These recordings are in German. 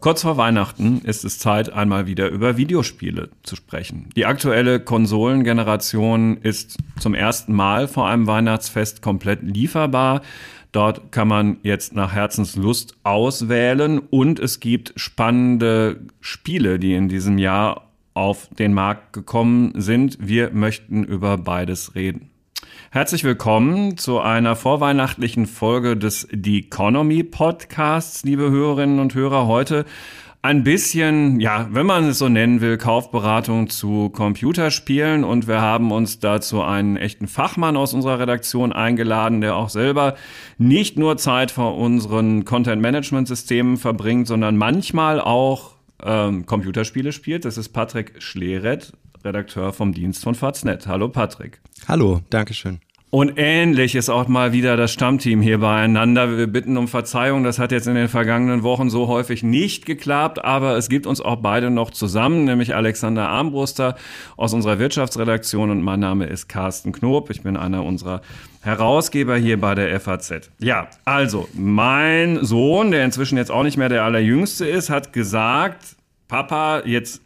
Kurz vor Weihnachten ist es Zeit, einmal wieder über Videospiele zu sprechen. Die aktuelle Konsolengeneration ist zum ersten Mal vor einem Weihnachtsfest komplett lieferbar. Dort kann man jetzt nach Herzenslust auswählen und es gibt spannende Spiele, die in diesem Jahr auf den Markt gekommen sind. Wir möchten über beides reden. Herzlich willkommen zu einer vorweihnachtlichen Folge des The Economy Podcasts, liebe Hörerinnen und Hörer. Heute ein bisschen, ja, wenn man es so nennen will, Kaufberatung zu Computerspielen. Und wir haben uns dazu einen echten Fachmann aus unserer Redaktion eingeladen, der auch selber nicht nur Zeit vor unseren Content-Management-Systemen verbringt, sondern manchmal auch ähm, Computerspiele spielt. Das ist Patrick Schleret, Redakteur vom Dienst von Faznet. Hallo Patrick. Hallo, Dankeschön. Und ähnlich ist auch mal wieder das Stammteam hier beieinander. Wir bitten um Verzeihung, das hat jetzt in den vergangenen Wochen so häufig nicht geklappt, aber es gibt uns auch beide noch zusammen, nämlich Alexander Armbruster aus unserer Wirtschaftsredaktion und mein Name ist Carsten Knob. Ich bin einer unserer Herausgeber hier bei der FAZ. Ja, also mein Sohn, der inzwischen jetzt auch nicht mehr der allerjüngste ist, hat gesagt, Papa, jetzt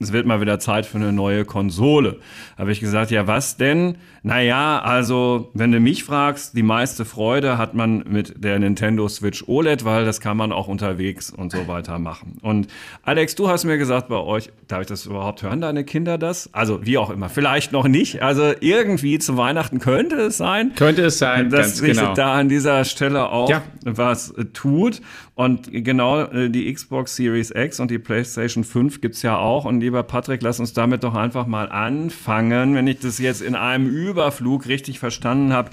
es wird mal wieder Zeit für eine neue Konsole. Habe ich gesagt, ja, was denn? Naja, also, wenn du mich fragst, die meiste Freude hat man mit der Nintendo Switch OLED, weil das kann man auch unterwegs und so weiter machen. Und Alex, du hast mir gesagt, bei euch, darf ich das überhaupt hören, deine Kinder das? Also, wie auch immer, vielleicht noch nicht. Also, irgendwie zu Weihnachten könnte es sein. Könnte es sein, dass sich genau. da an dieser Stelle auch ja. was tut. Und genau äh, die Xbox Series X und die PlayStation 5 gibt's ja auch. Und lieber Patrick, lass uns damit doch einfach mal anfangen. Wenn ich das jetzt in einem Überflug richtig verstanden habe,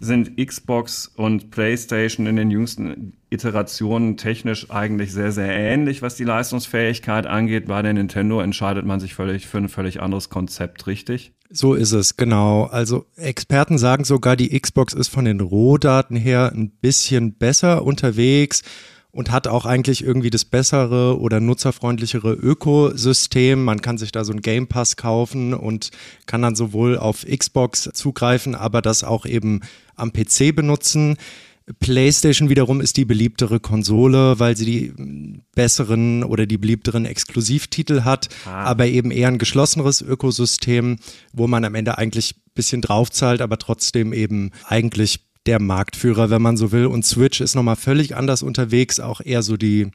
sind Xbox und PlayStation in den jüngsten Iterationen technisch eigentlich sehr, sehr ähnlich, was die Leistungsfähigkeit angeht. Bei der Nintendo entscheidet man sich völlig für ein völlig anderes Konzept, richtig? So ist es, genau. Also Experten sagen sogar, die Xbox ist von den Rohdaten her ein bisschen besser unterwegs und hat auch eigentlich irgendwie das bessere oder nutzerfreundlichere Ökosystem. Man kann sich da so ein Game Pass kaufen und kann dann sowohl auf Xbox zugreifen, aber das auch eben am PC benutzen. PlayStation wiederum ist die beliebtere Konsole, weil sie die besseren oder die beliebteren Exklusivtitel hat, ah. aber eben eher ein geschlosseneres Ökosystem, wo man am Ende eigentlich ein bisschen draufzahlt, aber trotzdem eben eigentlich der Marktführer, wenn man so will. Und Switch ist nochmal völlig anders unterwegs, auch eher so die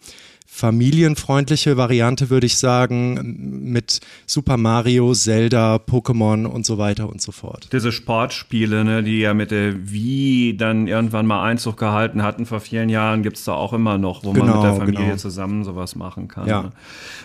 familienfreundliche Variante, würde ich sagen, mit Super Mario, Zelda, Pokémon und so weiter und so fort. Diese Sportspiele, ne, die ja mit der Wii dann irgendwann mal Einzug gehalten hatten vor vielen Jahren, gibt es da auch immer noch, wo genau, man mit der genau, Familie genau. zusammen sowas machen kann. Ja. Ne?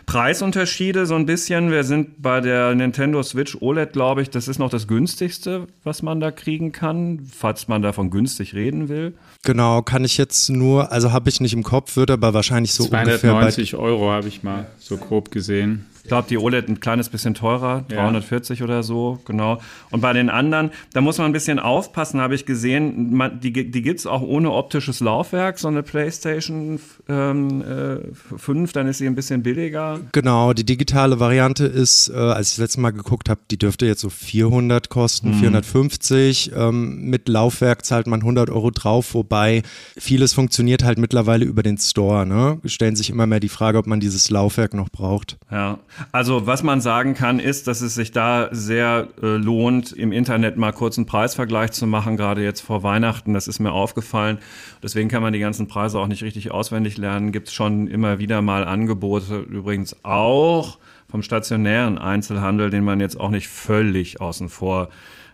Preisunterschiede so ein bisschen. Wir sind bei der Nintendo Switch OLED, glaube ich, das ist noch das günstigste, was man da kriegen kann, falls man davon günstig reden will. Genau, kann ich jetzt nur, also habe ich nicht im Kopf, würde aber wahrscheinlich so 200 190 Euro habe ich mal so grob gesehen. Ich glaube, die OLED ein kleines bisschen teurer, 340 ja. oder so, genau. Und bei den anderen, da muss man ein bisschen aufpassen, habe ich gesehen. Man, die die gibt es auch ohne optisches Laufwerk, so eine PlayStation ähm, äh, 5, dann ist sie ein bisschen billiger. Genau, die digitale Variante ist, äh, als ich das letzte Mal geguckt habe, die dürfte jetzt so 400 kosten, mhm. 450. Ähm, mit Laufwerk zahlt man 100 Euro drauf, wobei vieles funktioniert halt mittlerweile über den Store. Ne? Stellen sich immer mehr die Frage, ob man dieses Laufwerk noch braucht. Ja. Also was man sagen kann, ist, dass es sich da sehr äh, lohnt, im Internet mal kurz einen Preisvergleich zu machen, gerade jetzt vor Weihnachten. Das ist mir aufgefallen. Deswegen kann man die ganzen Preise auch nicht richtig auswendig lernen. Gibt es schon immer wieder mal Angebote, übrigens auch vom stationären Einzelhandel, den man jetzt auch nicht völlig außen vor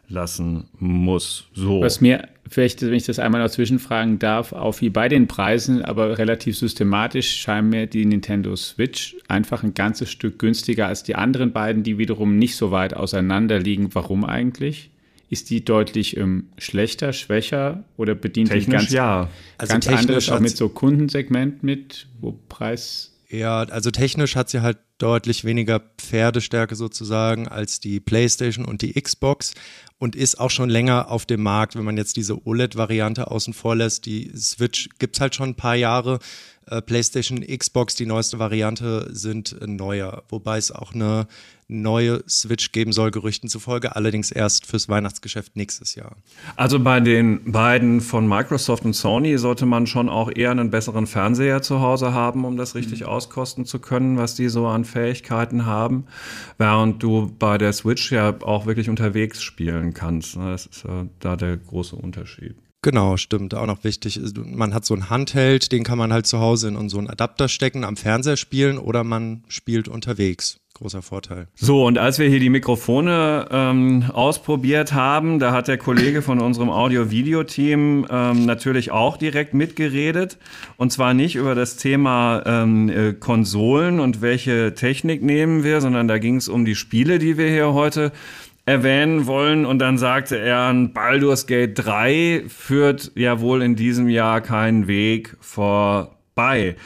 lassen muss. So. Was mir vielleicht, wenn ich das einmal dazwischen fragen darf, auf wie bei den Preisen, aber relativ systematisch scheint mir die Nintendo Switch einfach ein ganzes Stück günstiger als die anderen beiden, die wiederum nicht so weit auseinander liegen. Warum eigentlich? Ist die deutlich ähm, schlechter, schwächer oder bedient Technisch, die ganz, ja. also ganz anderes auch mit so Kundensegment mit, wo Preis ja, also technisch hat sie halt deutlich weniger Pferdestärke sozusagen als die PlayStation und die Xbox. Und ist auch schon länger auf dem Markt, wenn man jetzt diese OLED-Variante außen vor lässt. Die Switch gibt es halt schon ein paar Jahre. Äh, PlayStation, Xbox, die neueste Variante sind äh, neuer, wobei es auch eine neue Switch geben soll, Gerüchten zufolge, allerdings erst fürs Weihnachtsgeschäft nächstes Jahr. Also bei den beiden von Microsoft und Sony sollte man schon auch eher einen besseren Fernseher zu Hause haben, um das richtig mhm. auskosten zu können, was die so an Fähigkeiten haben, während du bei der Switch ja auch wirklich unterwegs spielen kannst. Ne? Das ist ja da der große Unterschied. Genau, stimmt. Auch noch wichtig. Man hat so ein Handheld, den kann man halt zu Hause in so einen Adapter stecken, am Fernseher spielen oder man spielt unterwegs. Großer Vorteil. So, und als wir hier die Mikrofone ähm, ausprobiert haben, da hat der Kollege von unserem Audio-Video-Team ähm, natürlich auch direkt mitgeredet. Und zwar nicht über das Thema ähm, äh, Konsolen und welche Technik nehmen wir, sondern da ging es um die Spiele, die wir hier heute erwähnen wollen. Und dann sagte er, Baldur's Gate 3 führt ja wohl in diesem Jahr keinen Weg vorbei.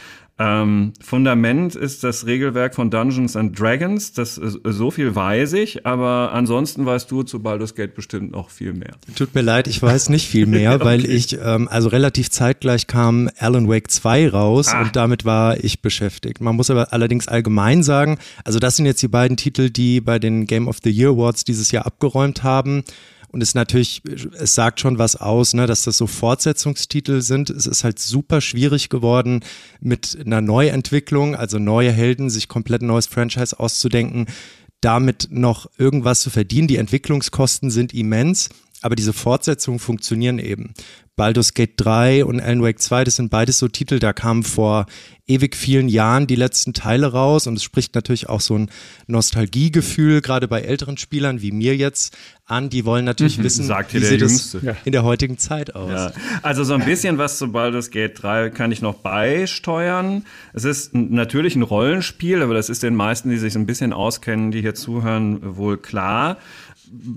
Ähm, Fundament ist das Regelwerk von Dungeons and Dragons. Das so viel weiß ich, aber ansonsten weißt du zu Baldur's Gate bestimmt noch viel mehr. Tut mir leid, ich weiß nicht viel mehr, okay. weil ich ähm, also relativ zeitgleich kam Alan Wake 2 raus ah. und damit war ich beschäftigt. Man muss aber allerdings allgemein sagen, also das sind jetzt die beiden Titel, die bei den Game of the Year Awards dieses Jahr abgeräumt haben. Und es ist natürlich, es sagt schon was aus, ne, dass das so Fortsetzungstitel sind. Es ist halt super schwierig geworden, mit einer Neuentwicklung, also neue Helden, sich komplett ein neues Franchise auszudenken, damit noch irgendwas zu verdienen. Die Entwicklungskosten sind immens. Aber diese Fortsetzungen funktionieren eben. Baldur's Gate 3 und Alan Wake 2, das sind beides so Titel, da kamen vor ewig vielen Jahren die letzten Teile raus und es spricht natürlich auch so ein Nostalgiegefühl, gerade bei älteren Spielern wie mir jetzt an, die wollen natürlich mhm, wissen, wie sieht Jüngste. es in der heutigen Zeit aus. Ja. Also so ein bisschen was zu Baldur's Gate 3 kann ich noch beisteuern. Es ist natürlich ein Rollenspiel, aber das ist den meisten, die sich so ein bisschen auskennen, die hier zuhören, wohl klar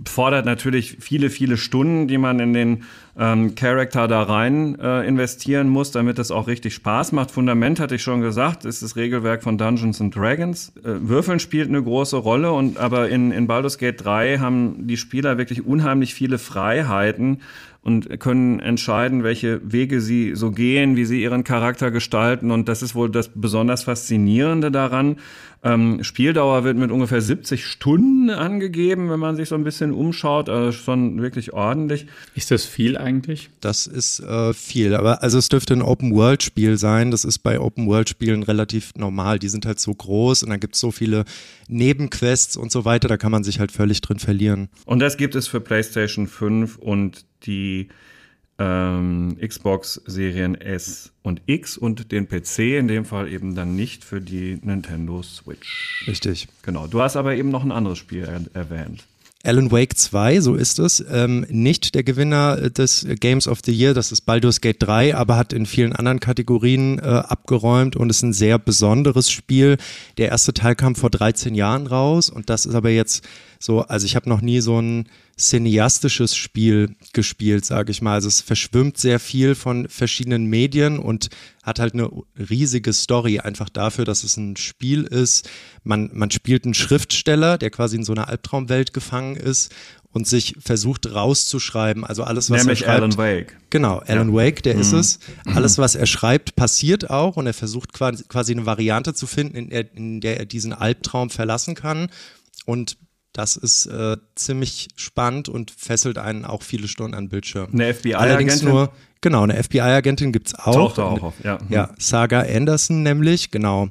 fordert natürlich viele, viele Stunden, die man in den ähm, Charakter da rein äh, investieren muss, damit es auch richtig Spaß macht. Fundament hatte ich schon gesagt, ist das Regelwerk von Dungeons and Dragons. Äh, Würfeln spielt eine große Rolle und aber in, in Baldur's Gate 3 haben die Spieler wirklich unheimlich viele Freiheiten und können entscheiden, welche Wege sie so gehen, wie sie ihren Charakter gestalten. Und das ist wohl das besonders Faszinierende daran. Ähm, Spieldauer wird mit ungefähr 70 Stunden angegeben, wenn man sich so ein bisschen umschaut. Also schon wirklich ordentlich. Ist das viel eigentlich? Das ist äh, viel. Aber also es dürfte ein Open-World-Spiel sein. Das ist bei Open-World-Spielen relativ normal. Die sind halt so groß und dann gibt es so viele Nebenquests und so weiter. Da kann man sich halt völlig drin verlieren. Und das gibt es für PlayStation 5 und die ähm, Xbox Serien S und X und den PC, in dem Fall eben dann nicht für die Nintendo Switch. Richtig. Genau. Du hast aber eben noch ein anderes Spiel er erwähnt. Alan Wake 2, so ist es. Ähm, nicht der Gewinner des Games of the Year, das ist Baldur's Gate 3, aber hat in vielen anderen Kategorien äh, abgeräumt und ist ein sehr besonderes Spiel. Der erste Teil kam vor 13 Jahren raus und das ist aber jetzt so, also ich habe noch nie so ein cineastisches Spiel gespielt, sage ich mal. Also es verschwimmt sehr viel von verschiedenen Medien und hat halt eine riesige Story einfach dafür, dass es ein Spiel ist. Man, man spielt einen Schriftsteller, der quasi in so einer Albtraumwelt gefangen ist und sich versucht rauszuschreiben. Also alles, was Nämlich er schreibt. Alan Wake. Genau, Alan ja. Wake, der mhm. ist es. Alles, was er schreibt, passiert auch und er versucht quasi eine Variante zu finden, in der, in der er diesen Albtraum verlassen kann. Und das ist äh, ziemlich spannend und fesselt einen auch viele Stunden an Bildschirm. Eine FBI-Agentin? nur, genau, eine FBI-Agentin gibt es auch. Taucht auch auf, ja. Ja, Saga Anderson nämlich, genau.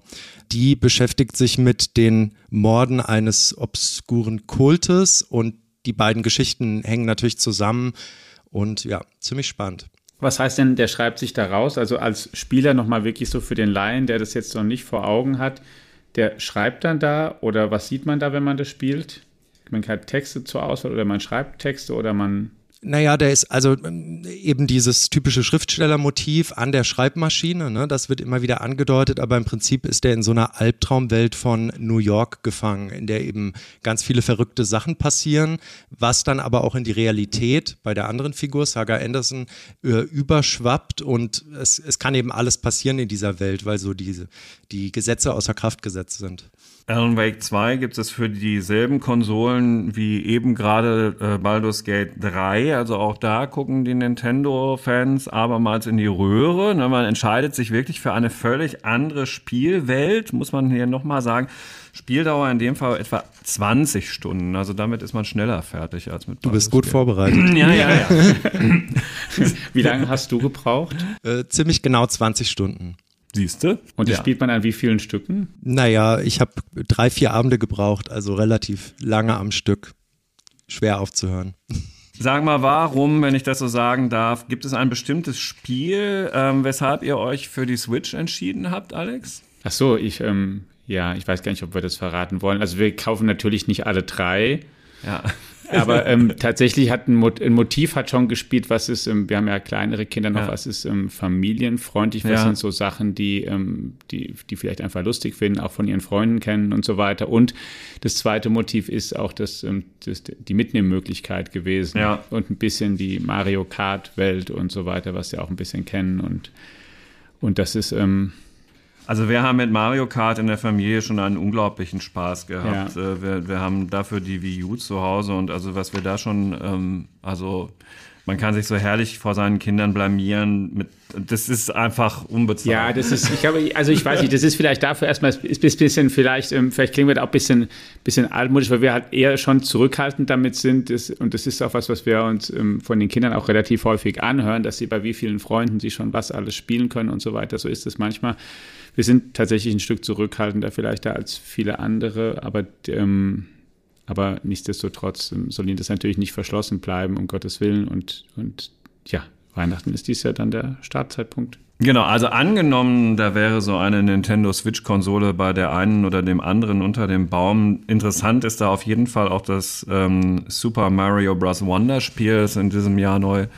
Die beschäftigt sich mit den Morden eines obskuren Kultes und die beiden Geschichten hängen natürlich zusammen und ja, ziemlich spannend. Was heißt denn, der schreibt sich da raus? Also als Spieler nochmal wirklich so für den Laien, der das jetzt noch nicht vor Augen hat, der schreibt dann da oder was sieht man da, wenn man das spielt? Man hat Texte zur Auswahl oder man schreibt Texte oder man Naja, der ist also ähm, eben dieses typische Schriftstellermotiv an der Schreibmaschine, ne? das wird immer wieder angedeutet, aber im Prinzip ist der in so einer Albtraumwelt von New York gefangen, in der eben ganz viele verrückte Sachen passieren, was dann aber auch in die Realität bei der anderen Figur, Saga Anderson, äh, überschwappt und es, es kann eben alles passieren in dieser Welt, weil so diese, die Gesetze außer Kraft gesetzt sind. Alan Wake 2 gibt es für dieselben Konsolen wie eben gerade äh, Baldur's Gate 3. Also auch da gucken die Nintendo-Fans abermals in die Röhre. Ne, man entscheidet sich wirklich für eine völlig andere Spielwelt, muss man hier nochmal sagen. Spieldauer in dem Fall etwa 20 Stunden. Also damit ist man schneller fertig als mit Du bist gut vorbereitet. ja, ja, ja. Wie lange hast du gebraucht? Äh, ziemlich genau 20 Stunden. Siehste? Und das ja. spielt man an wie vielen Stücken? Naja, ich habe drei, vier Abende gebraucht, also relativ lange am Stück. Schwer aufzuhören. Sag mal, warum, wenn ich das so sagen darf, gibt es ein bestimmtes Spiel, ähm, weshalb ihr euch für die Switch entschieden habt, Alex? Ach so, ich, ähm, ja, ich weiß gar nicht, ob wir das verraten wollen. Also wir kaufen natürlich nicht alle drei. Ja. Aber ähm, tatsächlich hat ein, Mot ein, Motiv hat schon gespielt, was ist, ähm, wir haben ja kleinere Kinder noch, ja. was ist ähm, familienfreundlich, was ja. sind so Sachen, die, ähm, die, die vielleicht einfach lustig finden, auch von ihren Freunden kennen und so weiter. Und das zweite Motiv ist auch das, ähm, das die Mitnehmmöglichkeit gewesen. Ja. Und ein bisschen die Mario Kart-Welt und so weiter, was sie auch ein bisschen kennen. Und, und das ist, ähm, also wir haben mit Mario Kart in der Familie schon einen unglaublichen Spaß gehabt. Ja. Äh, wir, wir haben dafür die Wii U zu Hause und also was wir da schon, ähm, also man kann sich so herrlich vor seinen Kindern blamieren. Mit, das ist einfach unbezahlbar. Ja, das ist, ich glaube, also ich weiß nicht, das ist vielleicht dafür erstmal ein bisschen, vielleicht, ähm, vielleicht klingen wir da auch ein bisschen, bisschen altmodisch, weil wir halt eher schon zurückhaltend damit sind. Das, und das ist auch was, was wir uns ähm, von den Kindern auch relativ häufig anhören, dass sie bei wie vielen Freunden sie schon was alles spielen können und so weiter. So ist es manchmal wir sind tatsächlich ein Stück zurückhaltender vielleicht da als viele andere, aber, ähm, aber nichtsdestotrotz ähm, soll ihnen das natürlich nicht verschlossen bleiben, um Gottes Willen. Und, und ja, Weihnachten ist dies ja dann der Startzeitpunkt. Genau, also angenommen, da wäre so eine Nintendo Switch-Konsole bei der einen oder dem anderen unter dem Baum. Interessant ist da auf jeden Fall auch das ähm, Super Mario Bros. Wonder Spiel, das in diesem Jahr neu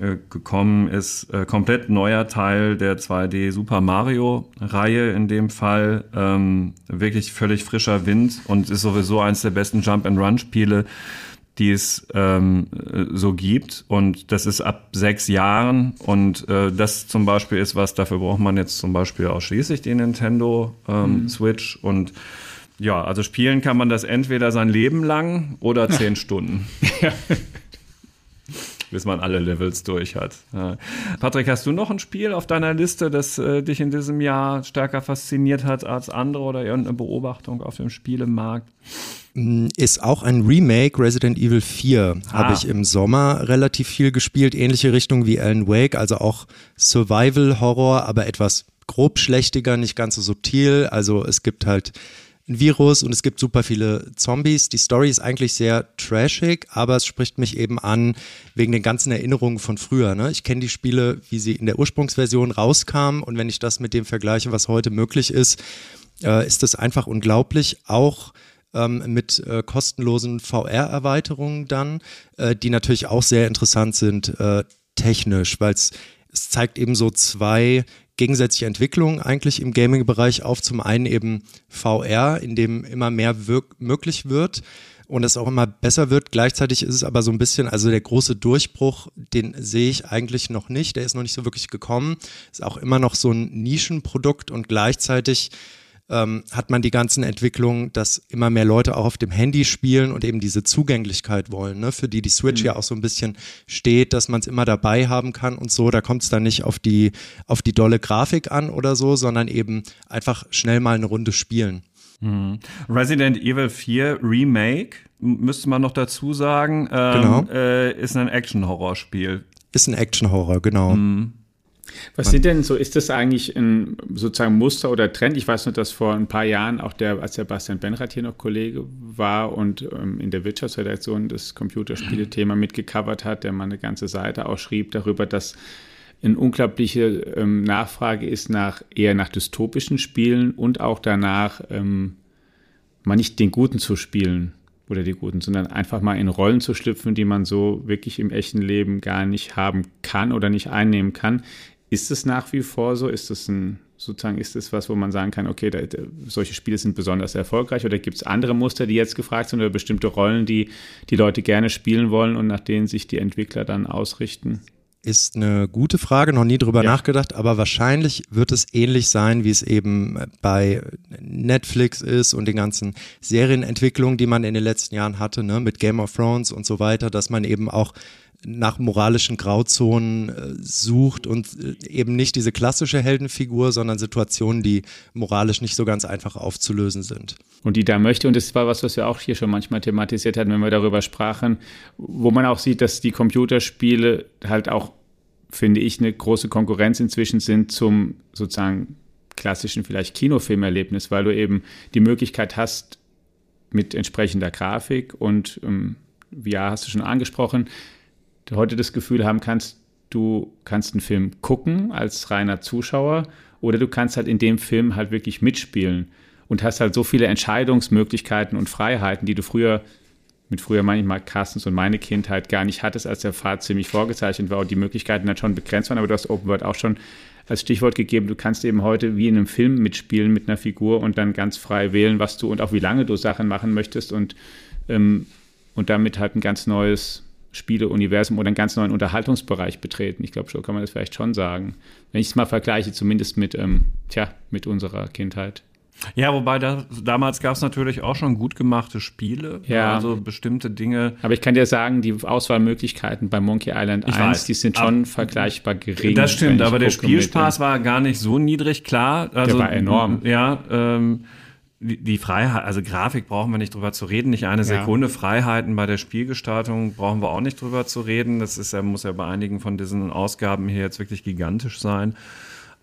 äh, gekommen ist, äh, komplett neuer Teil der 2D Super Mario Reihe in dem Fall. Ähm, wirklich völlig frischer Wind und ist sowieso eines der besten Jump and Run Spiele, die es ähm, so gibt. Und das ist ab sechs Jahren. Und äh, das zum Beispiel ist was, dafür braucht man jetzt zum Beispiel ausschließlich die Nintendo ähm, mhm. Switch. Und ja, also spielen kann man das entweder sein Leben lang oder zehn Stunden. Ja bis man alle Levels durch hat. Ja. Patrick, hast du noch ein Spiel auf deiner Liste, das äh, dich in diesem Jahr stärker fasziniert hat als andere oder irgendeine Beobachtung auf dem Spielemarkt? Mm, ist auch ein Remake, Resident Evil 4, ah. habe ich im Sommer relativ viel gespielt, ähnliche Richtung wie Alan Wake, also auch Survival-Horror, aber etwas grobschlächtiger, nicht ganz so subtil. Also es gibt halt ein Virus und es gibt super viele Zombies. Die Story ist eigentlich sehr trashig, aber es spricht mich eben an wegen den ganzen Erinnerungen von früher. Ne? Ich kenne die Spiele, wie sie in der Ursprungsversion rauskamen und wenn ich das mit dem vergleiche, was heute möglich ist, äh, ist das einfach unglaublich. Auch ähm, mit äh, kostenlosen VR-Erweiterungen dann, äh, die natürlich auch sehr interessant sind äh, technisch, weil es zeigt eben so zwei gegensätzliche Entwicklung eigentlich im Gaming-Bereich auf. Zum einen eben VR, in dem immer mehr möglich wird und es auch immer besser wird. Gleichzeitig ist es aber so ein bisschen, also der große Durchbruch, den sehe ich eigentlich noch nicht. Der ist noch nicht so wirklich gekommen. Ist auch immer noch so ein Nischenprodukt und gleichzeitig ähm, hat man die ganzen Entwicklungen, dass immer mehr Leute auch auf dem Handy spielen und eben diese Zugänglichkeit wollen, ne? für die die Switch mhm. ja auch so ein bisschen steht, dass man es immer dabei haben kann und so. Da kommt es dann nicht auf die, auf die dolle Grafik an oder so, sondern eben einfach schnell mal eine Runde spielen. Mhm. Resident Evil 4 Remake, müsste man noch dazu sagen, ähm, genau. äh, ist ein Action-Horror-Spiel. Ist ein Action-Horror, genau. Mhm. Was sind denn so, ist das eigentlich ein sozusagen Muster oder Trend? Ich weiß nur, dass vor ein paar Jahren auch der, als der Bastian Benrath hier noch Kollege war und ähm, in der Wirtschaftsredaktion das Computerspiele-Thema mitgecovert hat, der mal eine ganze Seite auch schrieb darüber, dass eine unglaubliche ähm, Nachfrage ist nach eher nach dystopischen Spielen und auch danach, ähm, mal nicht den Guten zu spielen oder die guten, sondern einfach mal in Rollen zu schlüpfen, die man so wirklich im echten Leben gar nicht haben kann oder nicht einnehmen kann. Ist es nach wie vor so? Ist es ein sozusagen ist es was, wo man sagen kann, okay, da, solche Spiele sind besonders erfolgreich oder gibt es andere Muster, die jetzt gefragt sind oder bestimmte Rollen, die die Leute gerne spielen wollen und nach denen sich die Entwickler dann ausrichten? Ist eine gute Frage, noch nie drüber ja. nachgedacht, aber wahrscheinlich wird es ähnlich sein, wie es eben bei Netflix ist und den ganzen Serienentwicklungen, die man in den letzten Jahren hatte, ne, mit Game of Thrones und so weiter, dass man eben auch nach moralischen Grauzonen äh, sucht und äh, eben nicht diese klassische Heldenfigur, sondern Situationen, die moralisch nicht so ganz einfach aufzulösen sind. Und die da möchte, und das war was, was wir auch hier schon manchmal thematisiert hatten, wenn wir darüber sprachen, wo man auch sieht, dass die Computerspiele halt auch, finde ich, eine große Konkurrenz inzwischen sind zum sozusagen klassischen vielleicht Kinofilmerlebnis, weil du eben die Möglichkeit hast, mit entsprechender Grafik und ähm, VR hast du schon angesprochen, du heute das Gefühl haben kannst, du kannst einen Film gucken als reiner Zuschauer oder du kannst halt in dem Film halt wirklich mitspielen und hast halt so viele Entscheidungsmöglichkeiten und Freiheiten, die du früher mit früher manchmal Carstens und meine Kindheit gar nicht hattest, als der Pfad ziemlich vorgezeichnet war und die Möglichkeiten dann schon begrenzt waren, aber du hast Open World auch schon als Stichwort gegeben, du kannst eben heute wie in einem Film mitspielen mit einer Figur und dann ganz frei wählen, was du und auch wie lange du Sachen machen möchtest und, ähm, und damit halt ein ganz neues Spieleuniversum oder einen ganz neuen Unterhaltungsbereich betreten. Ich glaube, so kann man das vielleicht schon sagen. Wenn ich es mal vergleiche, zumindest mit, ähm, tja, mit unserer Kindheit. Ja, wobei da, damals gab es natürlich auch schon gut gemachte Spiele. Ja. Also bestimmte Dinge. Aber ich kann dir sagen, die Auswahlmöglichkeiten bei Monkey Island 1, weiß, die sind schon vergleichbar gering. Das stimmt, aber der Spielspaß war gar nicht so niedrig, klar. Also, der war enorm. Ja, ähm, die Freiheit, also Grafik brauchen wir nicht drüber zu reden, nicht eine Sekunde. Ja. Freiheiten bei der Spielgestaltung brauchen wir auch nicht drüber zu reden. Das ist ja, muss ja bei einigen von diesen Ausgaben hier jetzt wirklich gigantisch sein.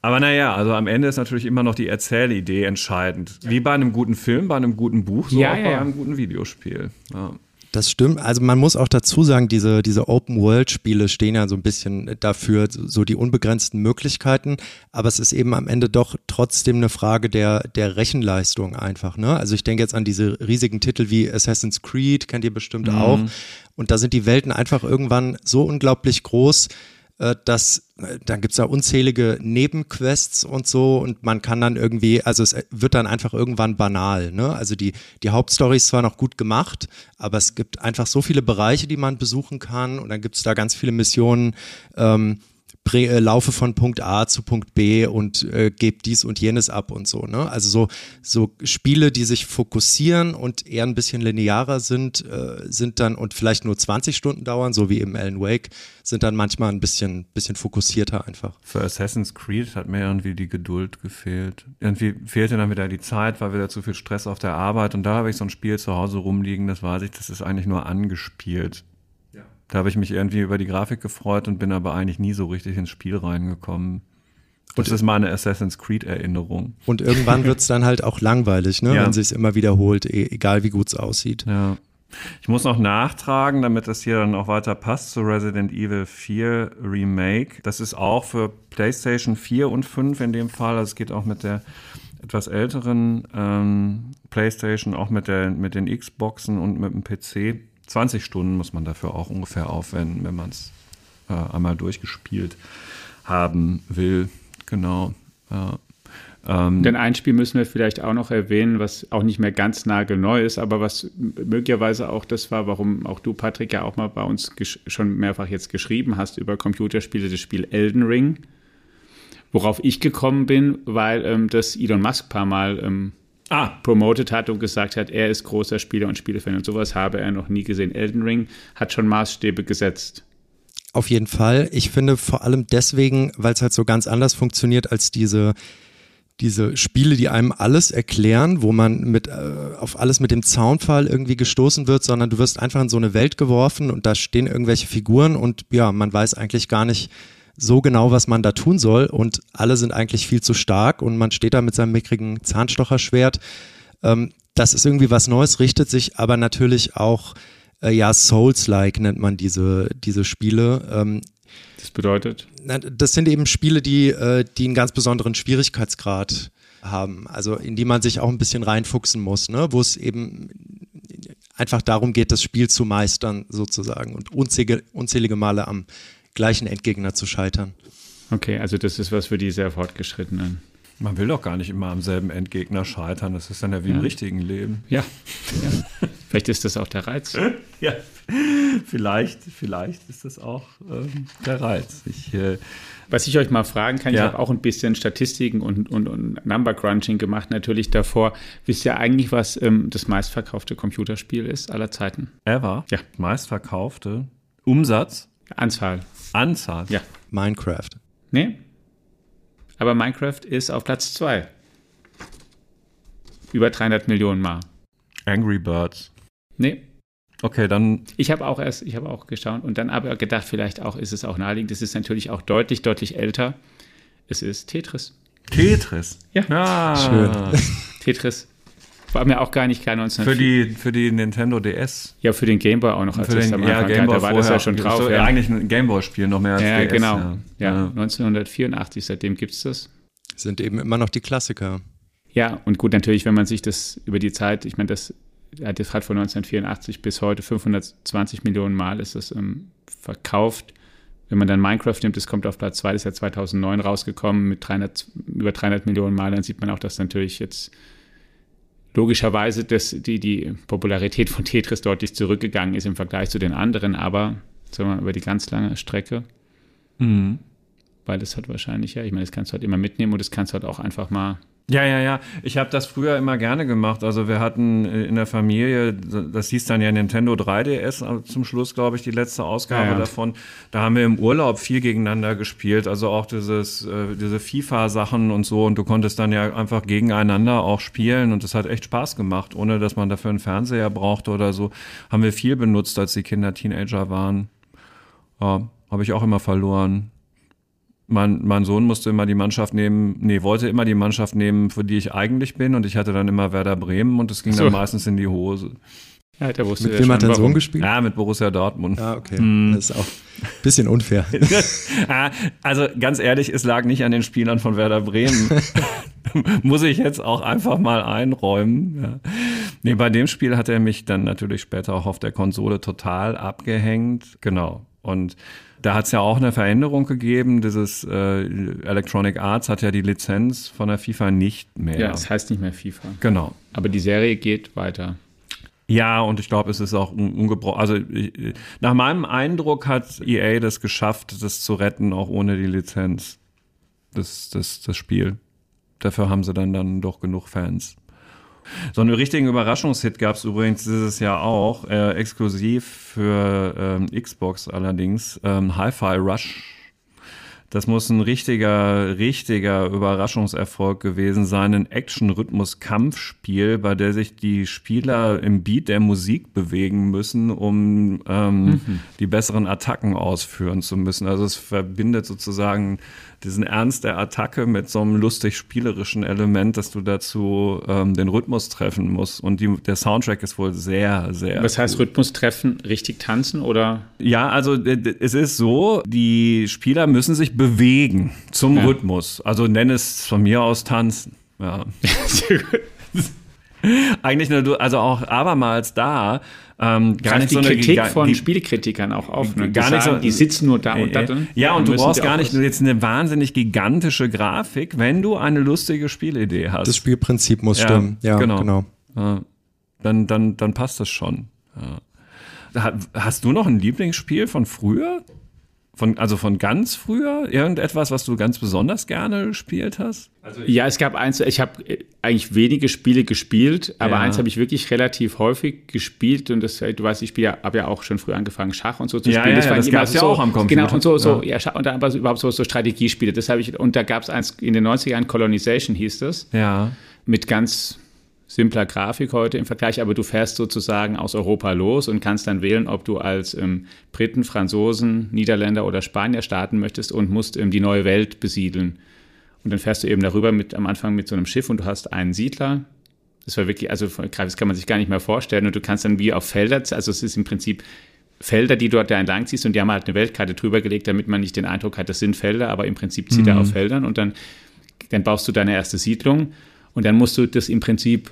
Aber naja, also am Ende ist natürlich immer noch die Erzählidee entscheidend. Wie bei einem guten Film, bei einem guten Buch, so ja, auch ja, bei einem guten Videospiel. Ja. Das stimmt. Also man muss auch dazu sagen, diese, diese Open-World-Spiele stehen ja so ein bisschen dafür, so die unbegrenzten Möglichkeiten. Aber es ist eben am Ende doch trotzdem eine Frage der, der Rechenleistung einfach. Ne? Also ich denke jetzt an diese riesigen Titel wie Assassin's Creed, kennt ihr bestimmt mhm. auch. Und da sind die Welten einfach irgendwann so unglaublich groß, äh, dass äh, dann gibt's da unzählige Nebenquests und so und man kann dann irgendwie, also es wird dann einfach irgendwann banal. Ne? Also die, die Hauptstory ist zwar noch gut gemacht, aber es gibt einfach so viele Bereiche, die man besuchen kann und dann gibt's da ganz viele Missionen. Ähm, äh, laufe von Punkt A zu Punkt B und äh, gebe dies und jenes ab und so. Ne? Also so, so Spiele, die sich fokussieren und eher ein bisschen linearer sind, äh, sind dann und vielleicht nur 20 Stunden dauern, so wie im Alan Wake, sind dann manchmal ein bisschen, bisschen fokussierter einfach. Für Assassin's Creed hat mir irgendwie die Geduld gefehlt. Irgendwie fehlte dann wieder die Zeit, war wieder zu viel Stress auf der Arbeit und da habe ich so ein Spiel zu Hause rumliegen, das weiß ich, das ist eigentlich nur angespielt. Da habe ich mich irgendwie über die Grafik gefreut und bin aber eigentlich nie so richtig ins Spiel reingekommen. Das und ist meine Assassin's Creed-Erinnerung. Und irgendwann wird es dann halt auch langweilig, ne? Ja. wenn sich immer wiederholt, e egal wie gut es aussieht. Ja. Ich muss noch nachtragen, damit das hier dann auch weiter passt zu Resident Evil 4 Remake. Das ist auch für PlayStation 4 und 5 in dem Fall. Also es geht auch mit der etwas älteren ähm, PlayStation, auch mit, der, mit den Xboxen und mit dem PC. 20 Stunden muss man dafür auch ungefähr aufwenden, wenn man es äh, einmal durchgespielt haben will. Genau. Ja. Ähm, Denn ein Spiel müssen wir vielleicht auch noch erwähnen, was auch nicht mehr ganz nagelneu ist, aber was möglicherweise auch das war, warum auch du, Patrick, ja auch mal bei uns schon mehrfach jetzt geschrieben hast über Computerspiele, das Spiel Elden Ring. Worauf ich gekommen bin, weil ähm, das Elon Musk paar Mal ähm, ah. promoted hat und gesagt hat, er ist großer Spieler und Spielefan und sowas habe er noch nie gesehen. Elden Ring hat schon Maßstäbe gesetzt. Auf jeden Fall. Ich finde vor allem deswegen, weil es halt so ganz anders funktioniert als diese diese Spiele, die einem alles erklären, wo man mit äh, auf alles mit dem Zaunfall irgendwie gestoßen wird, sondern du wirst einfach in so eine Welt geworfen und da stehen irgendwelche Figuren und ja, man weiß eigentlich gar nicht, so genau, was man da tun soll und alle sind eigentlich viel zu stark und man steht da mit seinem mickrigen Zahnstocherschwert. Ähm, das ist irgendwie was Neues, richtet sich aber natürlich auch, äh, ja, Souls-like nennt man diese, diese Spiele. Ähm, das bedeutet? Das sind eben Spiele, die, äh, die einen ganz besonderen Schwierigkeitsgrad haben, also in die man sich auch ein bisschen reinfuchsen muss, ne? wo es eben einfach darum geht, das Spiel zu meistern sozusagen und unzählige, unzählige Male am gleichen Endgegner zu scheitern. Okay, also das ist was für die sehr fortgeschrittenen. Man will doch gar nicht immer am selben Endgegner scheitern. Das ist dann ja wie ja. im richtigen Leben. Ja. ja. vielleicht ist das auch der Reiz. ja, vielleicht, vielleicht ist das auch ähm, der Reiz. Ich, äh, Was ich euch mal fragen kann, ja. ich habe auch ein bisschen Statistiken und, und, und Number Crunching gemacht, natürlich davor. Wisst ihr eigentlich, was ähm, das meistverkaufte Computerspiel ist aller Zeiten? Ever? Ja. Meistverkaufte Umsatz? Anzahl. Anzahl? Ja. Minecraft. Nee, aber Minecraft ist auf Platz 2. Über 300 Millionen Mal. Angry Birds. Nee. Okay, dann. Ich habe auch erst, ich habe auch geschaut und dann aber gedacht, vielleicht auch ist es auch naheliegend. Es ist natürlich auch deutlich, deutlich älter. Es ist Tetris. Tetris? Ja. Ah. Schön. Tetris. War mir auch gar nicht klar 1904. Für die, für die Nintendo DS. Ja, für den Gameboy auch noch. Als für den, ja, Gameboy da war das ja schon drauf. So, ja. Eigentlich ein Gameboy-Spiel noch mehr als ja, DS. Genau. Ja, ja. 1984, seitdem gibt es das. Sind eben immer noch die Klassiker. Ja, und gut, natürlich, wenn man sich das über die Zeit, ich meine, das hat jetzt halt von 1984 bis heute 520 Millionen Mal ist das ähm, verkauft. Wenn man dann Minecraft nimmt, das kommt auf Platz 2, das ist ja 2009 rausgekommen mit 300, über 300 Millionen Mal, dann sieht man auch, dass natürlich jetzt logischerweise dass die, die Popularität von Tetris deutlich zurückgegangen ist im Vergleich zu den anderen, aber sagen wir, über die ganz lange Strecke. Mhm. Weil das hat wahrscheinlich, ja, ich meine, das kannst du halt immer mitnehmen und das kannst du halt auch einfach mal ja, ja, ja. Ich habe das früher immer gerne gemacht. Also wir hatten äh, in der Familie, das hieß dann ja Nintendo 3DS also zum Schluss, glaube ich, die letzte Ausgabe ja, ja. davon. Da haben wir im Urlaub viel gegeneinander gespielt. Also auch dieses, äh, diese FIFA-Sachen und so. Und du konntest dann ja einfach gegeneinander auch spielen. Und das hat echt Spaß gemacht, ohne dass man dafür einen Fernseher brauchte oder so. Haben wir viel benutzt, als die Kinder Teenager waren. Ja, habe ich auch immer verloren mein, mein Sohn musste immer die Mannschaft nehmen, nee, wollte immer die Mannschaft nehmen, für die ich eigentlich bin und ich hatte dann immer Werder Bremen und es ging so. dann meistens in die Hose. Ja, der wusste mit wem hat dein Sohn gespielt? Ja, mit Borussia Dortmund. Ah, okay. Mm. Das ist auch ein bisschen unfair. Ah, also ganz ehrlich, es lag nicht an den Spielern von Werder Bremen. Muss ich jetzt auch einfach mal einräumen. Ja. Nee, bei dem Spiel hat er mich dann natürlich später auch auf der Konsole total abgehängt. Genau. Und da hat es ja auch eine Veränderung gegeben. Dieses äh, Electronic Arts hat ja die Lizenz von der FIFA nicht mehr. Ja, es heißt nicht mehr FIFA. Genau. Aber die Serie geht weiter. Ja, und ich glaube, es ist auch ungebrochen. Also ich, nach meinem Eindruck hat EA das geschafft, das zu retten, auch ohne die Lizenz. Das, das, das Spiel. Dafür haben sie dann, dann doch genug Fans. So einen richtigen Überraschungshit gab es übrigens dieses Jahr auch, äh, exklusiv für ähm, Xbox allerdings, ähm, Hi-Fi Rush das muss ein richtiger, richtiger Überraschungserfolg gewesen sein. Ein Action-Rhythmus-Kampfspiel, bei der sich die Spieler im Beat der Musik bewegen müssen, um ähm, mhm. die besseren Attacken ausführen zu müssen. Also es verbindet sozusagen diesen Ernst der Attacke mit so einem lustig spielerischen Element, dass du dazu ähm, den Rhythmus treffen musst. Und die, der Soundtrack ist wohl sehr, sehr. Was heißt gut. Rhythmus treffen? Richtig tanzen oder? Ja, also es ist so, die Spieler müssen sich bewegen zum ja. Rhythmus. Also nenne es von mir aus tanzen. Ja. Eigentlich nur, also auch abermals da. Ähm, gar nicht die so eine Kritik von die, Spielkritikern auch auf. Ne? Gar nicht sagen, so, die sitzen nur da und da. Ja, und du brauchst gar nicht jetzt eine wahnsinnig gigantische Grafik, wenn du eine lustige Spielidee hast. Das Spielprinzip muss ja, stimmen. Ja, genau. genau. Ja, dann, dann, dann passt das schon. Ja. Hast du noch ein Lieblingsspiel von früher? Von, also von ganz früher? Irgendetwas, was du ganz besonders gerne gespielt hast? Also ja, es gab eins, ich habe äh, eigentlich wenige Spiele gespielt, aber ja. eins habe ich wirklich relativ häufig gespielt und das, du weißt, ich spiele, habe ja auch schon früh angefangen, Schach und so zu spielen. Ja, das, ja, das gab es ja auch am Computer. Genau, und so, so, ja, ja und dann aber überhaupt so, so Strategiespiele. Das habe ich, und da gab es eins in den 90 ern Colonization hieß das. Ja. Mit ganz simpler Grafik heute im Vergleich, aber du fährst sozusagen aus Europa los und kannst dann wählen, ob du als ähm, Briten, Franzosen, Niederländer oder Spanier starten möchtest und musst ähm, die neue Welt besiedeln. Und dann fährst du eben darüber mit am Anfang mit so einem Schiff und du hast einen Siedler. Das war wirklich, also das kann man sich gar nicht mehr vorstellen. Und du kannst dann wie auf Felder, also es ist im Prinzip Felder, die du dort da entlang ziehst und die haben halt eine Weltkarte drüber gelegt, damit man nicht den Eindruck hat, das sind Felder, aber im Prinzip zieht mhm. er auf Feldern und dann, dann baust du deine erste Siedlung und dann musst du das im Prinzip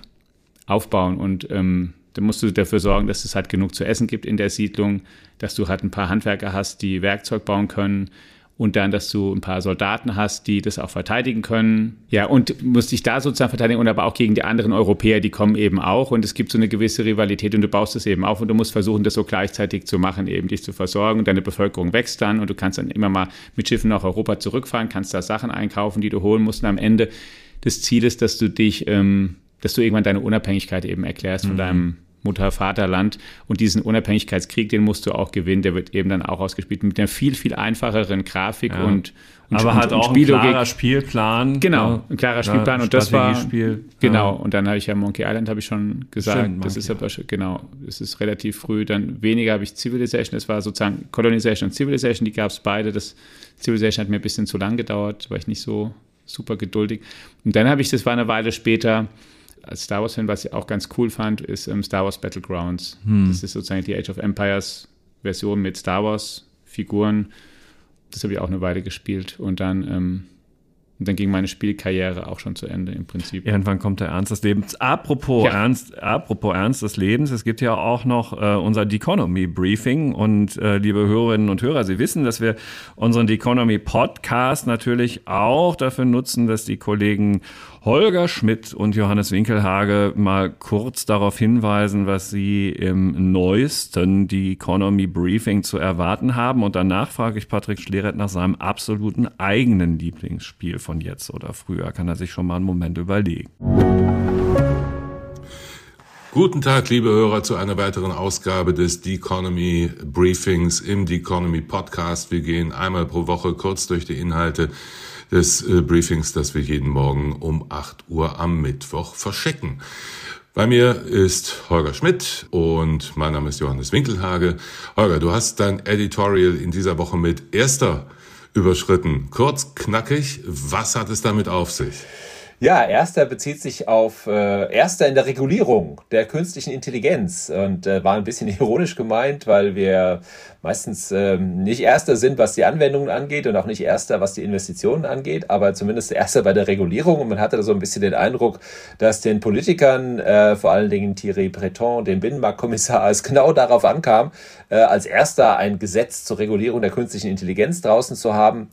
aufbauen. Und ähm, dann musst du dafür sorgen, dass es halt genug zu essen gibt in der Siedlung, dass du halt ein paar Handwerker hast, die Werkzeug bauen können und dann, dass du ein paar Soldaten hast, die das auch verteidigen können. Ja, und musst dich da sozusagen verteidigen und aber auch gegen die anderen Europäer, die kommen eben auch und es gibt so eine gewisse Rivalität und du baust es eben auf und du musst versuchen, das so gleichzeitig zu machen, eben dich zu versorgen und deine Bevölkerung wächst dann und du kannst dann immer mal mit Schiffen nach Europa zurückfahren, kannst da Sachen einkaufen, die du holen musst und am Ende des Zieles, dass du dich, ähm, dass du irgendwann deine Unabhängigkeit eben erklärst von mhm. deinem Mutter, Vaterland. Und diesen Unabhängigkeitskrieg, den musst du auch gewinnen. Der wird eben dann auch ausgespielt mit einer viel, viel einfacheren Grafik ja. und, und Aber und, halt auch ein klarer Spielplan. Genau, ein klarer Spielplan. Ja, und das war, genau. Und dann habe ich ja Monkey Island, habe ich schon gesagt. Stimmt, das ist ja, genau, es ist relativ früh. Dann weniger habe ich Civilization. Das war sozusagen Colonization und Civilization, die gab es beide. Das Civilization hat mir ein bisschen zu lang gedauert, war ich nicht so super geduldig. Und dann habe ich, das war eine Weile später, als Star Wars-Fan, was ich auch ganz cool fand, ist ähm, Star Wars Battlegrounds. Hm. Das ist sozusagen die Age of Empires Version mit Star Wars-Figuren. Das habe ich auch eine Weile gespielt. Und dann ähm, und dann ging meine Spielkarriere auch schon zu Ende im Prinzip. Irgendwann kommt der Ernst des Lebens. Apropos, ja. Ernst, apropos Ernst des Lebens, es gibt ja auch noch äh, unser Deconomy Briefing. Und äh, liebe Hörerinnen und Hörer, Sie wissen, dass wir unseren Deconomy Podcast natürlich auch dafür nutzen, dass die Kollegen Holger Schmidt und Johannes Winkelhage mal kurz darauf hinweisen, was sie im neuesten die Economy Briefing zu erwarten haben. Und danach frage ich Patrick Schleret nach seinem absoluten eigenen Lieblingsspiel von jetzt oder früher. Kann er sich schon mal einen Moment überlegen. Guten Tag, liebe Hörer, zu einer weiteren Ausgabe des The Economy Briefings im The Economy Podcast. Wir gehen einmal pro Woche kurz durch die Inhalte des äh, Briefings, das wir jeden Morgen um 8 Uhr am Mittwoch verschicken. Bei mir ist Holger Schmidt und mein Name ist Johannes Winkelhage. Holger, du hast dein Editorial in dieser Woche mit erster überschritten. Kurz, knackig, was hat es damit auf sich? Ja, erster bezieht sich auf äh, erster in der Regulierung der künstlichen Intelligenz und äh, war ein bisschen ironisch gemeint, weil wir meistens ähm, nicht erster sind, was die Anwendungen angeht und auch nicht erster, was die Investitionen angeht, aber zumindest erster bei der Regulierung und man hatte da so ein bisschen den Eindruck, dass den Politikern, äh, vor allen Dingen Thierry Breton, dem Binnenmarktkommissar, es genau darauf ankam, äh, als erster ein Gesetz zur Regulierung der künstlichen Intelligenz draußen zu haben.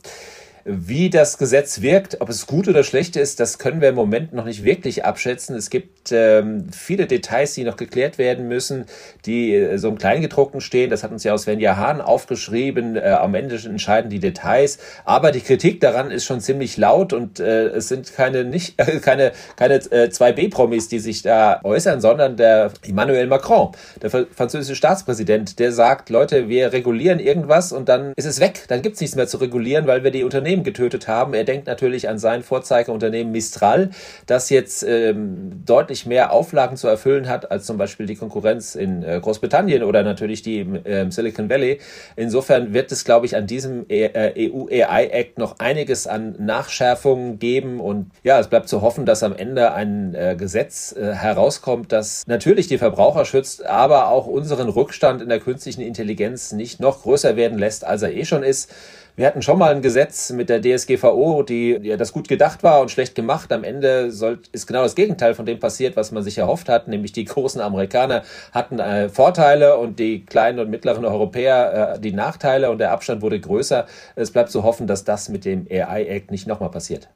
Wie das Gesetz wirkt, ob es gut oder schlecht ist, das können wir im Moment noch nicht wirklich abschätzen. Es gibt ähm, viele Details, die noch geklärt werden müssen, die äh, so im Kleingedruckten stehen. Das hat uns ja aus Svenja Hahn aufgeschrieben. Äh, am Ende entscheiden die Details. Aber die Kritik daran ist schon ziemlich laut und äh, es sind keine nicht keine keine äh, zwei B-Promis, die sich da äußern, sondern der Emmanuel Macron, der französische Staatspräsident, der sagt, Leute, wir regulieren irgendwas und dann ist es weg. Dann gibt es nichts mehr zu regulieren, weil wir die Unternehmen Unternehmen getötet haben. Er denkt natürlich an sein Vorzeigeunternehmen Mistral, das jetzt ähm, deutlich mehr Auflagen zu erfüllen hat als zum Beispiel die Konkurrenz in äh, Großbritannien oder natürlich die im äh, Silicon Valley. Insofern wird es, glaube ich, an diesem EU äh, AI Act noch einiges an Nachschärfungen geben und ja, es bleibt zu hoffen, dass am Ende ein äh, Gesetz äh, herauskommt, das natürlich die Verbraucher schützt, aber auch unseren Rückstand in der künstlichen Intelligenz nicht noch größer werden lässt, als er eh schon ist. Wir hatten schon mal ein Gesetz mit der DSGVO, die ja, das gut gedacht war und schlecht gemacht. Am Ende soll, ist genau das Gegenteil von dem passiert, was man sich erhofft hat, nämlich die großen Amerikaner hatten äh, Vorteile und die kleinen und mittleren Europäer äh, die Nachteile und der Abstand wurde größer. Es bleibt zu hoffen, dass das mit dem AI Act nicht nochmal passiert.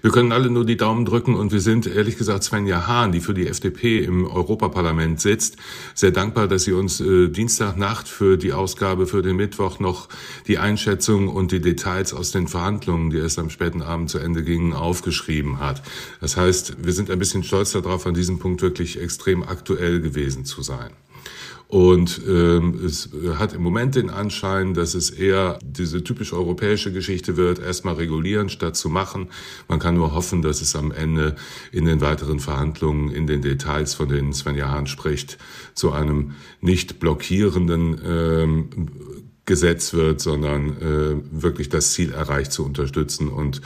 Wir können alle nur die Daumen drücken und wir sind ehrlich gesagt Svenja Hahn, die für die FDP im Europaparlament sitzt, sehr dankbar, dass sie uns äh, Dienstagnacht für die Ausgabe für den Mittwoch noch die Einschätzung und die Details aus den Verhandlungen, die erst am späten Abend zu Ende gingen, aufgeschrieben hat. Das heißt, wir sind ein bisschen stolz darauf, an diesem Punkt wirklich extrem aktuell gewesen zu sein. Und ähm, es hat im Moment den Anschein, dass es eher diese typisch europäische Geschichte wird, erstmal regulieren statt zu machen. Man kann nur hoffen, dass es am Ende in den weiteren Verhandlungen, in den Details, von denen Sven Jahan spricht, zu einem nicht blockierenden ähm, Gesetz wird, sondern äh, wirklich das Ziel erreicht zu unterstützen und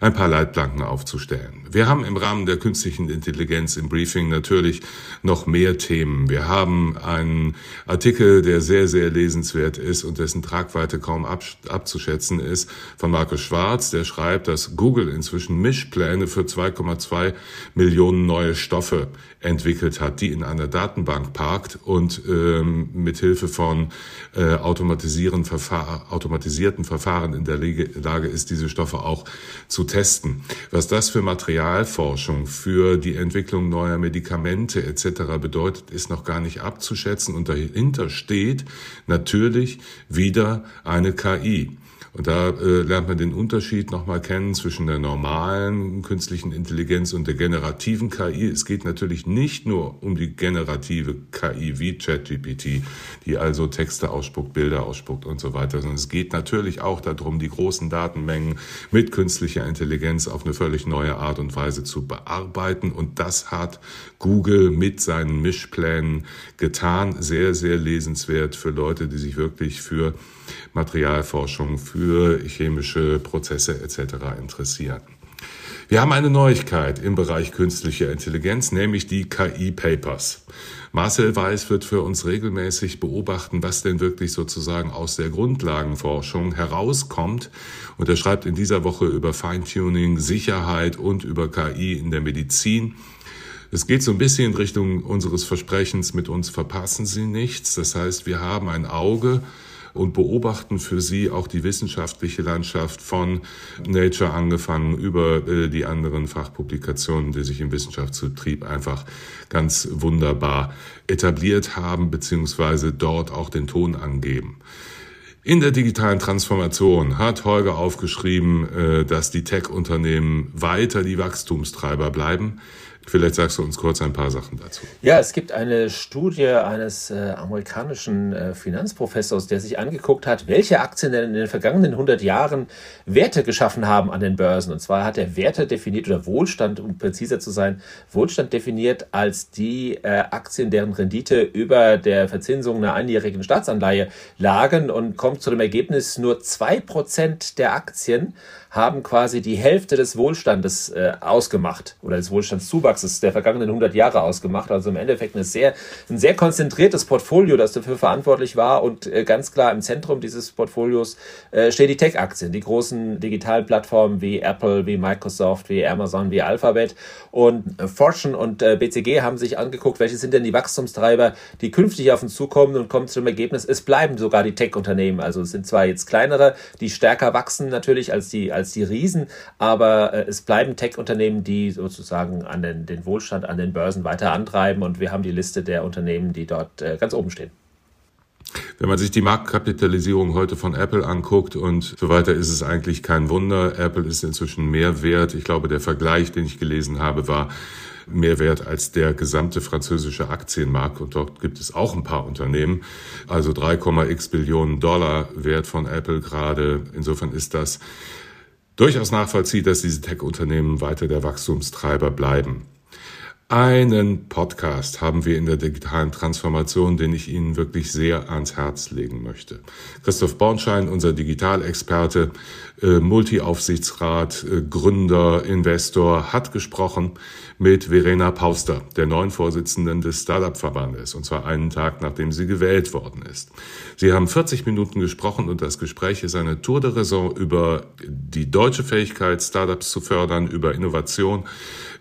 ein paar Leitplanken aufzustellen. Wir haben im Rahmen der künstlichen Intelligenz im Briefing natürlich noch mehr Themen. Wir haben einen Artikel, der sehr, sehr lesenswert ist und dessen Tragweite kaum ab, abzuschätzen ist, von Markus Schwarz, der schreibt, dass Google inzwischen Mischpläne für 2,2 Millionen neue Stoffe entwickelt hat, die in einer Datenbank parkt und ähm, mithilfe von äh, automatisierten, Verfahr automatisierten Verfahren in der Lage ist, diese Stoffe auch zu testen. Was das für Materialforschung, für die Entwicklung neuer Medikamente etc. bedeutet, ist noch gar nicht abzuschätzen. Und dahinter steht natürlich wieder eine KI. Und da äh, lernt man den Unterschied nochmal kennen zwischen der normalen künstlichen Intelligenz und der generativen KI. Es geht natürlich nicht nur um die generative KI wie ChatGPT, die also Texte ausspuckt, Bilder ausspuckt und so weiter, sondern es geht natürlich auch darum, die großen Datenmengen mit künstlicher Intelligenz auf eine völlig neue Art und Weise zu bearbeiten. Und das hat Google mit seinen Mischplänen getan. Sehr, sehr lesenswert für Leute, die sich wirklich für Materialforschung, für chemische Prozesse etc. interessieren. Wir haben eine Neuigkeit im Bereich künstlicher Intelligenz, nämlich die KI-Papers. Marcel Weiß wird für uns regelmäßig beobachten, was denn wirklich sozusagen aus der Grundlagenforschung herauskommt. Und er schreibt in dieser Woche über Feintuning, Sicherheit und über KI in der Medizin. Es geht so ein bisschen in Richtung unseres Versprechens, mit uns verpassen Sie nichts. Das heißt, wir haben ein Auge und beobachten für sie auch die wissenschaftliche Landschaft von Nature angefangen über äh, die anderen Fachpublikationen, die sich im Wissenschaftsbetrieb einfach ganz wunderbar etabliert haben, beziehungsweise dort auch den Ton angeben. In der digitalen Transformation hat Holger aufgeschrieben, äh, dass die Tech-Unternehmen weiter die Wachstumstreiber bleiben. Vielleicht sagst du uns kurz ein paar Sachen dazu. Ja, es gibt eine Studie eines äh, amerikanischen äh, Finanzprofessors, der sich angeguckt hat, welche Aktien denn in den vergangenen 100 Jahren Werte geschaffen haben an den Börsen. Und zwar hat er Werte definiert oder Wohlstand, um präziser zu sein, Wohlstand definiert als die äh, Aktien, deren Rendite über der Verzinsung einer einjährigen Staatsanleihe lagen und kommt zu dem Ergebnis, nur zwei Prozent der Aktien haben quasi die Hälfte des Wohlstandes äh, ausgemacht oder des Wohlstandszuwachses der vergangenen 100 Jahre ausgemacht. Also im Endeffekt eine sehr, ein sehr konzentriertes Portfolio, das dafür verantwortlich war und äh, ganz klar im Zentrum dieses Portfolios äh, stehen die Tech-Aktien, die großen digitalen Plattformen wie Apple, wie Microsoft, wie Amazon, wie Alphabet und äh, Fortune und BCG haben sich angeguckt, welche sind denn die Wachstumstreiber, die künftig auf uns zukommen und kommen zum Ergebnis, es bleiben sogar die Tech-Unternehmen. Also es sind zwar jetzt kleinere, die stärker wachsen natürlich als die, als die Riesen, aber es bleiben Tech-Unternehmen, die sozusagen an den, den Wohlstand an den Börsen weiter antreiben und wir haben die Liste der Unternehmen, die dort äh, ganz oben stehen. Wenn man sich die Marktkapitalisierung heute von Apple anguckt und so weiter, ist es eigentlich kein Wunder. Apple ist inzwischen mehr wert. Ich glaube, der Vergleich, den ich gelesen habe, war mehr wert als der gesamte französische Aktienmarkt. Und dort gibt es auch ein paar Unternehmen. Also 3,x Billionen Dollar Wert von Apple gerade. Insofern ist das durchaus nachvollzieht, dass diese Tech-Unternehmen weiter der Wachstumstreiber bleiben. Einen Podcast haben wir in der digitalen Transformation, den ich Ihnen wirklich sehr ans Herz legen möchte. Christoph Bornschein, unser Digitalexperte, äh, Multiaufsichtsrat, äh, Gründer, Investor, hat gesprochen mit Verena Pauster, der neuen Vorsitzenden des Startup-Verbandes, und zwar einen Tag nachdem sie gewählt worden ist. Sie haben 40 Minuten gesprochen und das Gespräch ist eine Tour de Raison über die deutsche Fähigkeit, Startups zu fördern, über Innovation,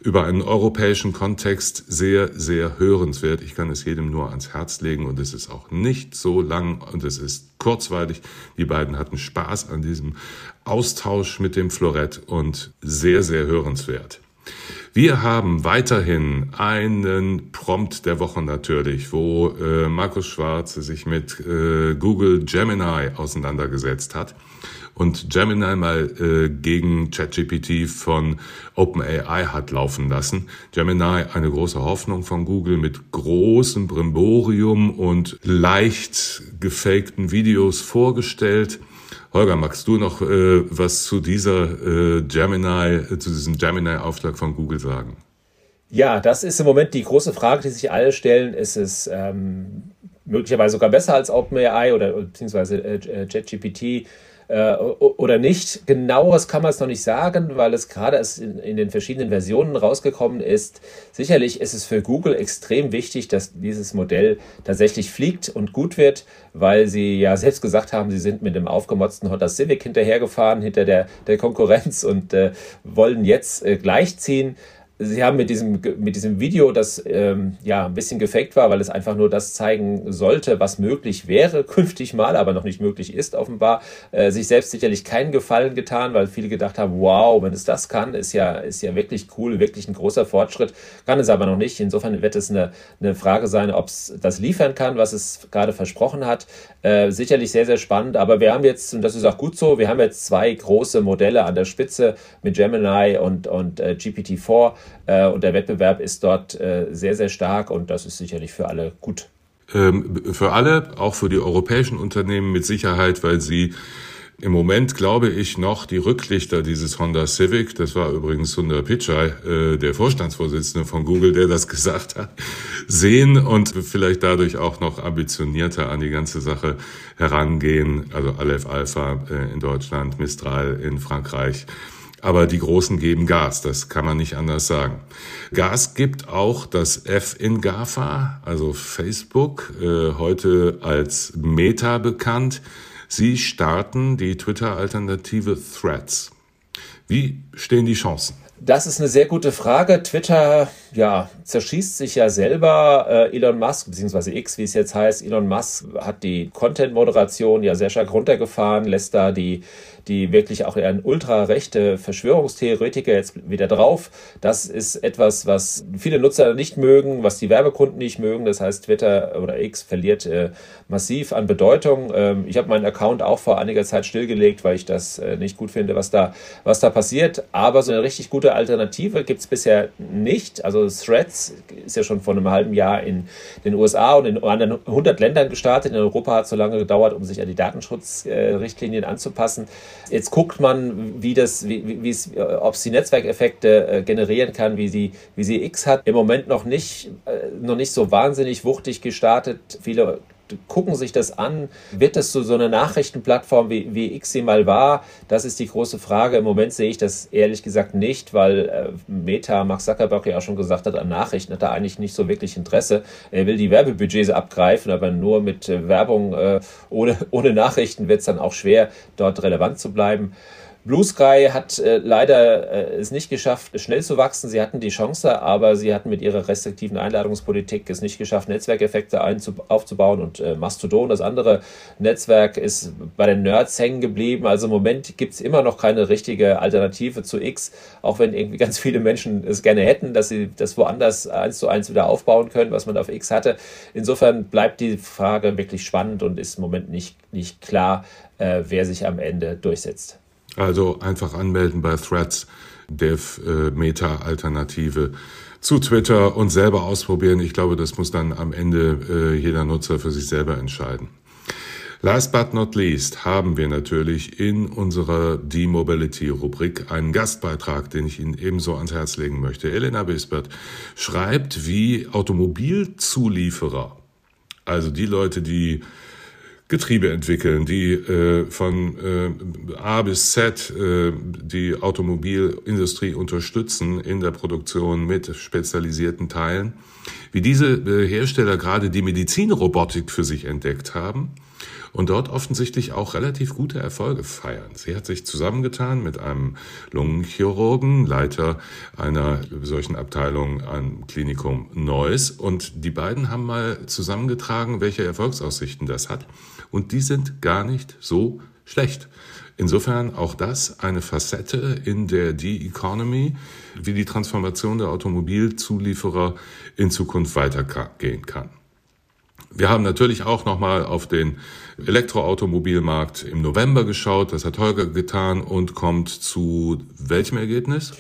über einen europäischen Kontext sehr, sehr hörenswert. Ich kann es jedem nur ans Herz legen und es ist auch nicht so lang und es ist kurzweilig. Die beiden hatten Spaß an diesem Austausch mit dem Florett und sehr, sehr hörenswert. Wir haben weiterhin einen Prompt der Woche natürlich, wo äh, Markus Schwarz sich mit äh, Google Gemini auseinandergesetzt hat und Gemini mal äh, gegen ChatGPT von OpenAI hat laufen lassen. Gemini eine große Hoffnung von Google mit großem Brimborium und leicht gefakten Videos vorgestellt. Holger, magst du noch äh, was zu dieser äh, Gemini, äh, zu diesem Gemini-Auftrag von Google sagen? Ja, das ist im Moment die große Frage, die sich alle stellen. Ist es ähm, möglicherweise sogar besser als OpenAI oder beziehungsweise äh, ChatGPT? Äh, oder nicht. Genaueres kann man es noch nicht sagen, weil es gerade in, in den verschiedenen Versionen rausgekommen ist. Sicherlich ist es für Google extrem wichtig, dass dieses Modell tatsächlich fliegt und gut wird, weil sie ja selbst gesagt haben, sie sind mit dem aufgemotzten Honda Civic hinterhergefahren, hinter der, der Konkurrenz und äh, wollen jetzt äh, gleichziehen. Sie haben mit diesem, mit diesem Video, das ähm, ja ein bisschen gefaked war, weil es einfach nur das zeigen sollte, was möglich wäre, künftig mal, aber noch nicht möglich ist, offenbar, äh, sich selbst sicherlich keinen Gefallen getan, weil viele gedacht haben, wow, wenn es das kann, ist ja, ist ja wirklich cool, wirklich ein großer Fortschritt, kann es aber noch nicht. Insofern wird es eine, eine Frage sein, ob es das liefern kann, was es gerade versprochen hat. Äh, sicherlich sehr, sehr spannend, aber wir haben jetzt, und das ist auch gut so, wir haben jetzt zwei große Modelle an der Spitze mit Gemini und, und äh, GPT-4 äh, und der Wettbewerb ist dort äh, sehr, sehr stark und das ist sicherlich für alle gut. Ähm, für alle, auch für die europäischen Unternehmen mit Sicherheit, weil sie im Moment glaube ich noch die Rücklichter dieses Honda Civic, das war übrigens Sundar Pichai, äh, der Vorstandsvorsitzende von Google, der das gesagt hat, sehen und vielleicht dadurch auch noch ambitionierter an die ganze Sache herangehen. Also Aleph Alpha äh, in Deutschland, Mistral in Frankreich. Aber die Großen geben Gas, das kann man nicht anders sagen. Gas gibt auch das F in GAFA, also Facebook, äh, heute als Meta bekannt. Sie starten die Twitter-Alternative Threads. Wie stehen die Chancen? Das ist eine sehr gute Frage. Twitter ja, zerschießt sich ja selber. Äh, Elon Musk, beziehungsweise X, wie es jetzt heißt, Elon Musk hat die Content-Moderation ja sehr stark runtergefahren, lässt da die die wirklich auch eher ein ultrarechte Verschwörungstheoretiker jetzt wieder drauf. Das ist etwas, was viele Nutzer nicht mögen, was die Werbekunden nicht mögen. Das heißt, Twitter oder X verliert äh, massiv an Bedeutung. Ähm, ich habe meinen Account auch vor einiger Zeit stillgelegt, weil ich das äh, nicht gut finde, was da, was da passiert. Aber so eine richtig gute Alternative gibt es bisher nicht. Also Threads ist ja schon vor einem halben Jahr in den USA und in anderen 100 Ländern gestartet. In Europa hat es so lange gedauert, um sich an die Datenschutzrichtlinien anzupassen. Jetzt guckt man, wie das, wie, wie es, ob es die Netzwerkeffekte äh, generieren kann, wie sie, wie sie X hat. Im Moment noch nicht, äh, noch nicht so wahnsinnig wuchtig gestartet. Viele gucken sich das an. Wird das so, so eine Nachrichtenplattform, wie, wie X sie mal war? Das ist die große Frage. Im Moment sehe ich das ehrlich gesagt nicht, weil äh, Meta, Mark Zuckerberg ja auch schon gesagt hat, an Nachrichten hat er eigentlich nicht so wirklich Interesse. Er will die Werbebudgets abgreifen, aber nur mit äh, Werbung äh, ohne, ohne Nachrichten wird es dann auch schwer, dort relevant zu bleiben. Blue Sky hat äh, leider äh, es nicht geschafft, schnell zu wachsen. Sie hatten die Chance, aber sie hatten mit ihrer restriktiven Einladungspolitik es nicht geschafft, Netzwerkeffekte aufzubauen. Und äh, Mastodon, das andere Netzwerk, ist bei den Nerds hängen geblieben. Also im Moment gibt es immer noch keine richtige Alternative zu X, auch wenn irgendwie ganz viele Menschen es gerne hätten, dass sie das woanders eins zu eins wieder aufbauen können, was man auf X hatte. Insofern bleibt die Frage wirklich spannend und ist im Moment nicht, nicht klar, äh, wer sich am Ende durchsetzt. Also einfach anmelden bei Threads, Dev äh, Meta Alternative zu Twitter und selber ausprobieren. Ich glaube, das muss dann am Ende äh, jeder Nutzer für sich selber entscheiden. Last but not least haben wir natürlich in unserer D-Mobility-Rubrik einen Gastbeitrag, den ich Ihnen ebenso ans Herz legen möchte. Elena Bispert schreibt, wie Automobilzulieferer, also die Leute, die Getriebe entwickeln, die äh, von äh, A bis Z äh, die Automobilindustrie unterstützen in der Produktion mit spezialisierten Teilen, wie diese äh, Hersteller gerade die Medizinrobotik für sich entdeckt haben und dort offensichtlich auch relativ gute Erfolge feiern. Sie hat sich zusammengetan mit einem Lungenchirurgen, Leiter einer solchen Abteilung am Klinikum Neuss. Und die beiden haben mal zusammengetragen, welche Erfolgsaussichten das hat und die sind gar nicht so schlecht. Insofern auch das eine Facette in der D-Economy, wie die Transformation der Automobilzulieferer in Zukunft weitergehen kann. Wir haben natürlich auch nochmal auf den Elektroautomobilmarkt im November geschaut. Das hat Holger getan und kommt zu welchem Ergebnis?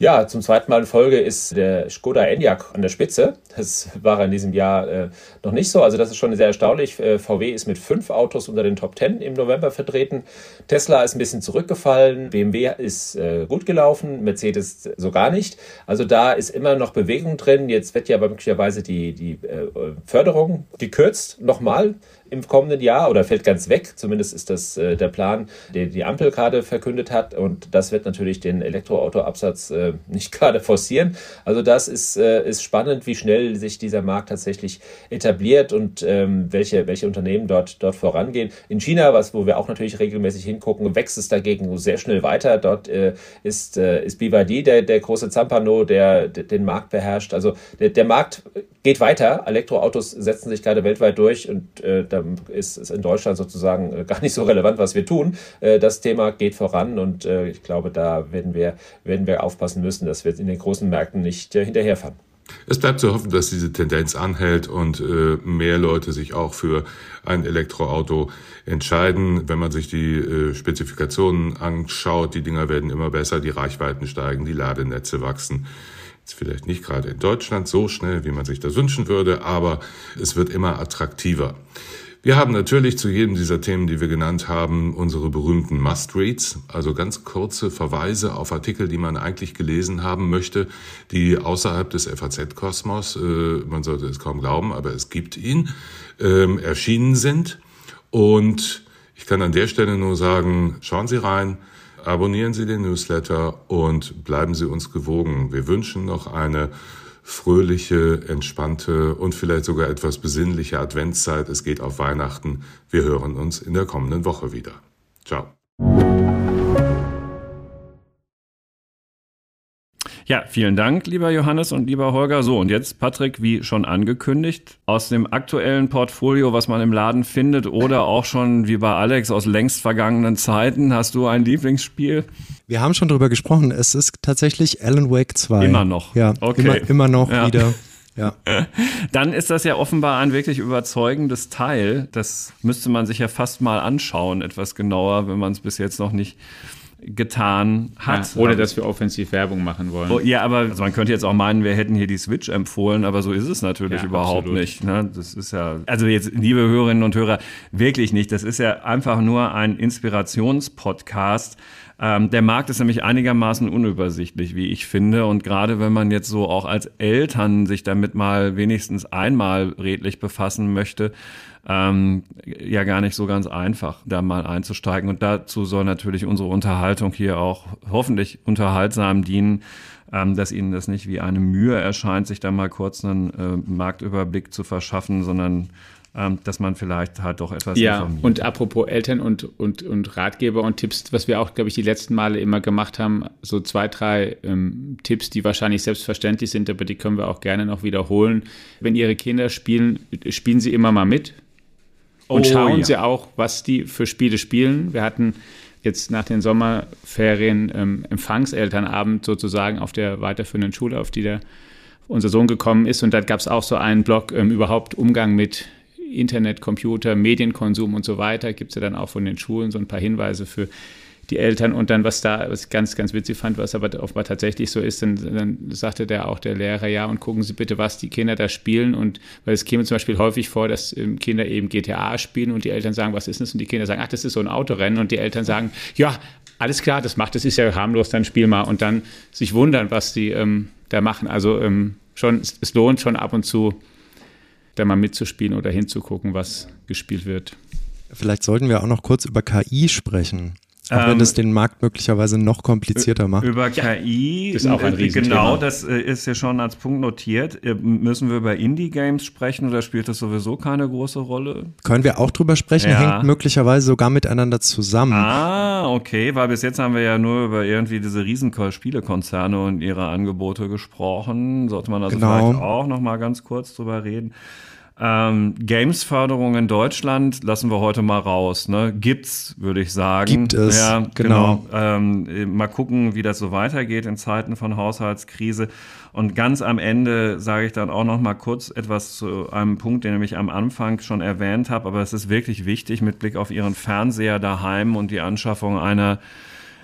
Ja, zum zweiten Mal in Folge ist der Skoda Enyaq an der Spitze. Das war in diesem Jahr äh, noch nicht so. Also das ist schon sehr erstaunlich. Äh, VW ist mit fünf Autos unter den Top Ten im November vertreten. Tesla ist ein bisschen zurückgefallen. BMW ist äh, gut gelaufen. Mercedes so gar nicht. Also da ist immer noch Bewegung drin. Jetzt wird ja aber möglicherweise die, die äh, Förderung gekürzt nochmal im kommenden Jahr oder fällt ganz weg. Zumindest ist das äh, der Plan, den die Ampel gerade verkündet hat. Und das wird natürlich den Elektroautoabsatz äh, nicht gerade forcieren. Also das ist, äh, ist spannend, wie schnell sich dieser Markt tatsächlich etabliert und ähm, welche, welche Unternehmen dort, dort vorangehen. In China, was, wo wir auch natürlich regelmäßig hingucken, wächst es dagegen sehr schnell weiter. Dort äh, ist, äh, ist BYD der, der große Zampano, der, der den Markt beherrscht. Also der, der Markt geht weiter. Elektroautos setzen sich gerade weltweit durch und äh, da ist es in Deutschland sozusagen äh, gar nicht so relevant, was wir tun. Äh, das Thema geht voran und äh, ich glaube, da werden wir, werden wir aufpassen müssen, dass wir in den großen Märkten nicht äh, hinterherfahren. Es bleibt zu hoffen, dass diese Tendenz anhält und äh, mehr Leute sich auch für ein Elektroauto entscheiden. Wenn man sich die äh, Spezifikationen anschaut, die Dinger werden immer besser, die Reichweiten steigen, die Ladenetze wachsen. Jetzt vielleicht nicht gerade in Deutschland so schnell, wie man sich das wünschen würde, aber es wird immer attraktiver. Wir haben natürlich zu jedem dieser Themen, die wir genannt haben, unsere berühmten Must-Reads, also ganz kurze Verweise auf Artikel, die man eigentlich gelesen haben möchte, die außerhalb des FAZ-Kosmos, äh, man sollte es kaum glauben, aber es gibt ihn, ähm, erschienen sind. Und ich kann an der Stelle nur sagen, schauen Sie rein, abonnieren Sie den Newsletter und bleiben Sie uns gewogen. Wir wünschen noch eine fröhliche, entspannte und vielleicht sogar etwas besinnliche Adventszeit. Es geht auf Weihnachten. Wir hören uns in der kommenden Woche wieder. Ciao. Ja, vielen Dank, lieber Johannes und lieber Holger. So, und jetzt, Patrick, wie schon angekündigt, aus dem aktuellen Portfolio, was man im Laden findet, oder auch schon wie bei Alex aus längst vergangenen Zeiten, hast du ein Lieblingsspiel? Wir haben schon drüber gesprochen. Es ist tatsächlich Alan Wake 2. Immer noch. Ja, okay. immer, immer noch ja. wieder. Ja. Dann ist das ja offenbar ein wirklich überzeugendes Teil. Das müsste man sich ja fast mal anschauen, etwas genauer, wenn man es bis jetzt noch nicht getan hat. Ja, ohne dass wir offensiv Werbung machen wollen. Oh, ja, aber also man könnte jetzt auch meinen, wir hätten hier die Switch empfohlen, aber so ist es natürlich ja, überhaupt absolut. nicht. Ne? Das ist ja, also jetzt, liebe Hörerinnen und Hörer, wirklich nicht. Das ist ja einfach nur ein Inspirationspodcast. Ähm, der Markt ist nämlich einigermaßen unübersichtlich, wie ich finde. Und gerade wenn man jetzt so auch als Eltern sich damit mal wenigstens einmal redlich befassen möchte, ähm, ja gar nicht so ganz einfach, da mal einzusteigen. Und dazu soll natürlich unsere Unterhaltung hier auch hoffentlich unterhaltsam dienen, ähm, dass Ihnen das nicht wie eine Mühe erscheint, sich da mal kurz einen äh, Marktüberblick zu verschaffen, sondern dass man vielleicht halt doch etwas Ja, informiert. und apropos Eltern und, und, und Ratgeber und Tipps, was wir auch, glaube ich, die letzten Male immer gemacht haben, so zwei, drei ähm, Tipps, die wahrscheinlich selbstverständlich sind, aber die können wir auch gerne noch wiederholen. Wenn Ihre Kinder spielen, spielen Sie immer mal mit und oh, schauen ja. Sie auch, was die für Spiele spielen. Wir hatten jetzt nach den Sommerferien ähm, Empfangselternabend sozusagen auf der weiterführenden Schule, auf die der unser Sohn gekommen ist. Und da gab es auch so einen Blog ähm, überhaupt Umgang mit Internet, Computer, Medienkonsum und so weiter. Gibt es ja dann auch von den Schulen so ein paar Hinweise für die Eltern und dann, was da, was ich ganz, ganz witzig fand, was aber offenbar tatsächlich so ist, dann, dann sagte der auch der Lehrer, ja, und gucken Sie bitte, was die Kinder da spielen und weil es käme zum Beispiel häufig vor, dass ähm, Kinder eben GTA spielen und die Eltern sagen, was ist das? Und die Kinder sagen, ach, das ist so ein Autorennen und die Eltern sagen, ja, alles klar, das macht, das ist ja harmlos, dann spiel mal und dann sich wundern, was die ähm, da machen. Also ähm, schon, es lohnt schon ab und zu, da mal mitzuspielen oder hinzugucken, was gespielt wird. Vielleicht sollten wir auch noch kurz über KI sprechen. Auch wenn das ähm, den Markt möglicherweise noch komplizierter macht. Über KI, ist auch ein äh, Riesenthema. Genau, das äh, ist ja schon als Punkt notiert. Äh, müssen wir über Indie-Games sprechen oder spielt das sowieso keine große Rolle? Können wir auch drüber sprechen, ja. hängt möglicherweise sogar miteinander zusammen. Ah, okay, weil bis jetzt haben wir ja nur über irgendwie diese riesen Spielekonzerne und ihre Angebote gesprochen. Sollte man also genau. vielleicht auch noch mal ganz kurz drüber reden. Ähm, Games-Förderung in Deutschland lassen wir heute mal raus. Ne? Gibt's, würde ich sagen. Gibt es. Ja, genau. genau. Ähm, mal gucken, wie das so weitergeht in Zeiten von Haushaltskrise. Und ganz am Ende sage ich dann auch noch mal kurz etwas zu einem Punkt, den ich am Anfang schon erwähnt habe. Aber es ist wirklich wichtig mit Blick auf Ihren Fernseher daheim und die Anschaffung einer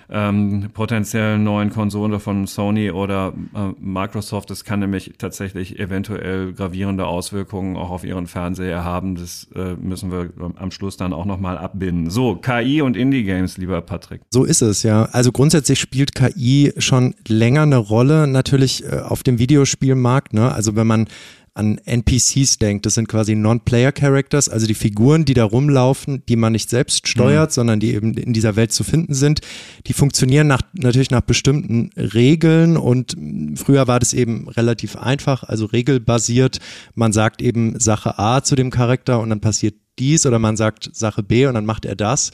ähm, potenziellen neuen Konsole von Sony oder äh, Microsoft. Das kann nämlich tatsächlich eventuell gravierende Auswirkungen auch auf ihren Fernseher haben. Das äh, müssen wir am Schluss dann auch nochmal abbinden. So, KI und Indie-Games, lieber Patrick. So ist es, ja. Also grundsätzlich spielt KI schon länger eine Rolle, natürlich äh, auf dem Videospielmarkt. Ne? Also wenn man an NPCs denkt. Das sind quasi Non-Player-Characters, also die Figuren, die da rumlaufen, die man nicht selbst steuert, mhm. sondern die eben in dieser Welt zu finden sind. Die funktionieren nach, natürlich nach bestimmten Regeln und früher war das eben relativ einfach, also regelbasiert. Man sagt eben Sache A zu dem Charakter und dann passiert dies oder man sagt Sache B und dann macht er das.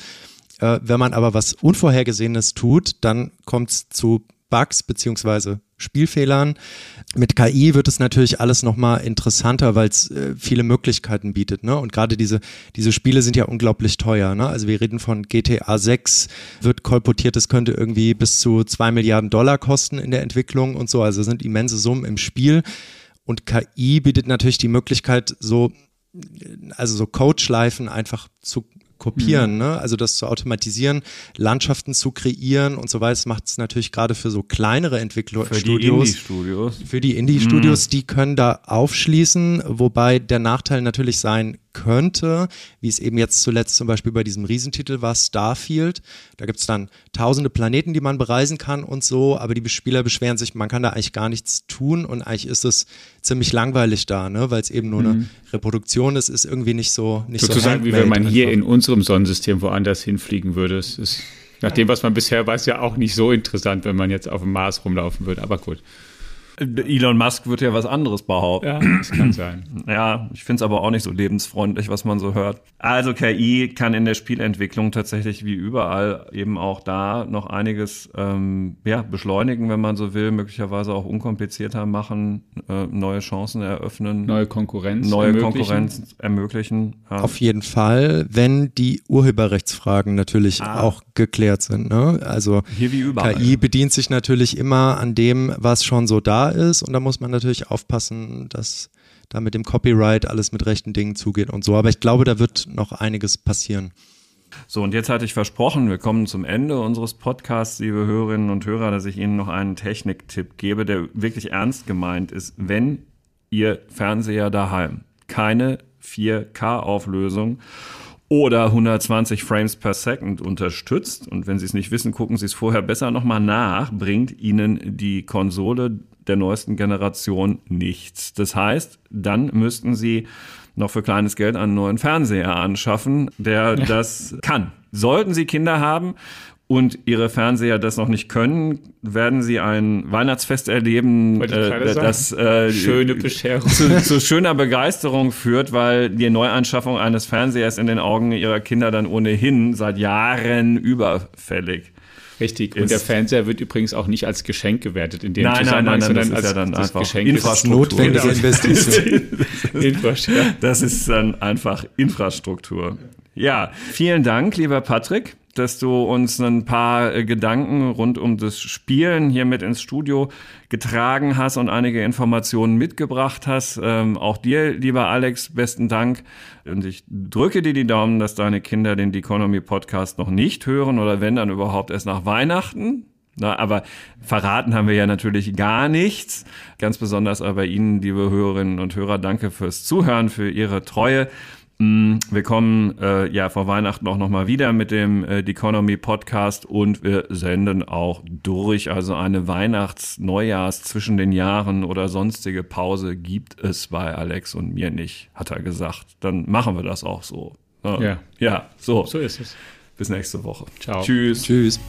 Äh, wenn man aber was Unvorhergesehenes tut, dann kommt es zu Bugs beziehungsweise Spielfehlern. Mit KI wird es natürlich alles nochmal interessanter, weil es äh, viele Möglichkeiten bietet. Ne? Und gerade diese, diese Spiele sind ja unglaublich teuer. Ne? Also wir reden von GTA 6, wird kolportiert, es könnte irgendwie bis zu zwei Milliarden Dollar kosten in der Entwicklung und so. Also sind immense Summen im Spiel. Und KI bietet natürlich die Möglichkeit, so, also so Codeschleifen einfach zu kopieren, mhm. ne? also das zu automatisieren, Landschaften zu kreieren und so weiter. Macht es natürlich gerade für so kleinere Entwicklerstudios. Für die Indie-Studios. Für die Indie-Studios, mhm. die können da aufschließen, wobei der Nachteil natürlich sein könnte, wie es eben jetzt zuletzt zum Beispiel bei diesem Riesentitel war, Starfield. Da gibt es dann tausende Planeten, die man bereisen kann und so, aber die Spieler beschweren sich, man kann da eigentlich gar nichts tun und eigentlich ist es ziemlich langweilig da, ne? weil es eben nur mhm. eine Reproduktion ist, ist irgendwie nicht so nicht Sozusagen so wie wenn man hier in unserem Sonnensystem woanders hinfliegen würde. Es ist nach dem, was man bisher weiß, ja auch nicht so interessant, wenn man jetzt auf dem Mars rumlaufen würde, aber gut. Elon Musk wird ja was anderes behaupten. Ja, das kann sein. Ja, ich finde es aber auch nicht so lebensfreundlich, was man so hört. Also KI kann in der Spielentwicklung tatsächlich wie überall eben auch da noch einiges ähm, ja, beschleunigen, wenn man so will, möglicherweise auch unkomplizierter machen, äh, neue Chancen eröffnen. Neue Konkurrenz Neue ermöglichen. Konkurrenz ermöglichen. Ja. Auf jeden Fall, wenn die Urheberrechtsfragen natürlich ah. auch geklärt sind. Ne? Also Hier wie überall. KI bedient sich natürlich immer an dem, was schon so da ist und da muss man natürlich aufpassen, dass da mit dem Copyright alles mit rechten Dingen zugeht und so. Aber ich glaube, da wird noch einiges passieren. So, und jetzt hatte ich versprochen, wir kommen zum Ende unseres Podcasts, liebe Hörerinnen und Hörer, dass ich Ihnen noch einen Techniktipp gebe, der wirklich ernst gemeint ist. Wenn Ihr Fernseher daheim keine 4K-Auflösung oder 120 Frames per Second unterstützt, und wenn Sie es nicht wissen, gucken Sie es vorher besser nochmal nach, bringt Ihnen die Konsole der neuesten Generation nichts. Das heißt, dann müssten sie noch für kleines Geld einen neuen Fernseher anschaffen, der ja. das kann. Sollten Sie Kinder haben und Ihre Fernseher das noch nicht können, werden Sie ein Weihnachtsfest erleben, äh, das äh, schöne Bescherung. Zu, zu, schöner Begeisterung führt, weil die Neuanschaffung eines Fernsehers in den Augen Ihrer Kinder dann ohnehin seit Jahren überfällig Richtig. Und der Fernseher wird übrigens auch nicht als Geschenk gewertet in dem nein, Zusammenhang, nein, nein, sondern als ja dann das Geschenk Infrastruktur. Notwendige Investition. Infrastruktur. Das ist dann einfach Infrastruktur. Ja, vielen Dank, lieber Patrick dass du uns ein paar äh, Gedanken rund um das Spielen hier mit ins Studio getragen hast und einige Informationen mitgebracht hast. Ähm, auch dir, lieber Alex, besten Dank. Und ich drücke dir die Daumen, dass deine Kinder den Economy Podcast noch nicht hören oder wenn dann überhaupt erst nach Weihnachten. Na, aber verraten haben wir ja natürlich gar nichts. Ganz besonders aber Ihnen, liebe Hörerinnen und Hörer, danke fürs Zuhören, für Ihre Treue. Mm, wir kommen äh, ja vor Weihnachten auch nochmal wieder mit dem äh, The Economy Podcast und wir senden auch durch. Also eine Weihnachts-, Neujahrs zwischen den Jahren oder sonstige Pause gibt es bei Alex und mir nicht, hat er gesagt. Dann machen wir das auch so. Ja. Ja, so. So ist es. Bis nächste Woche. Ciao. Tschüss. Tschüss.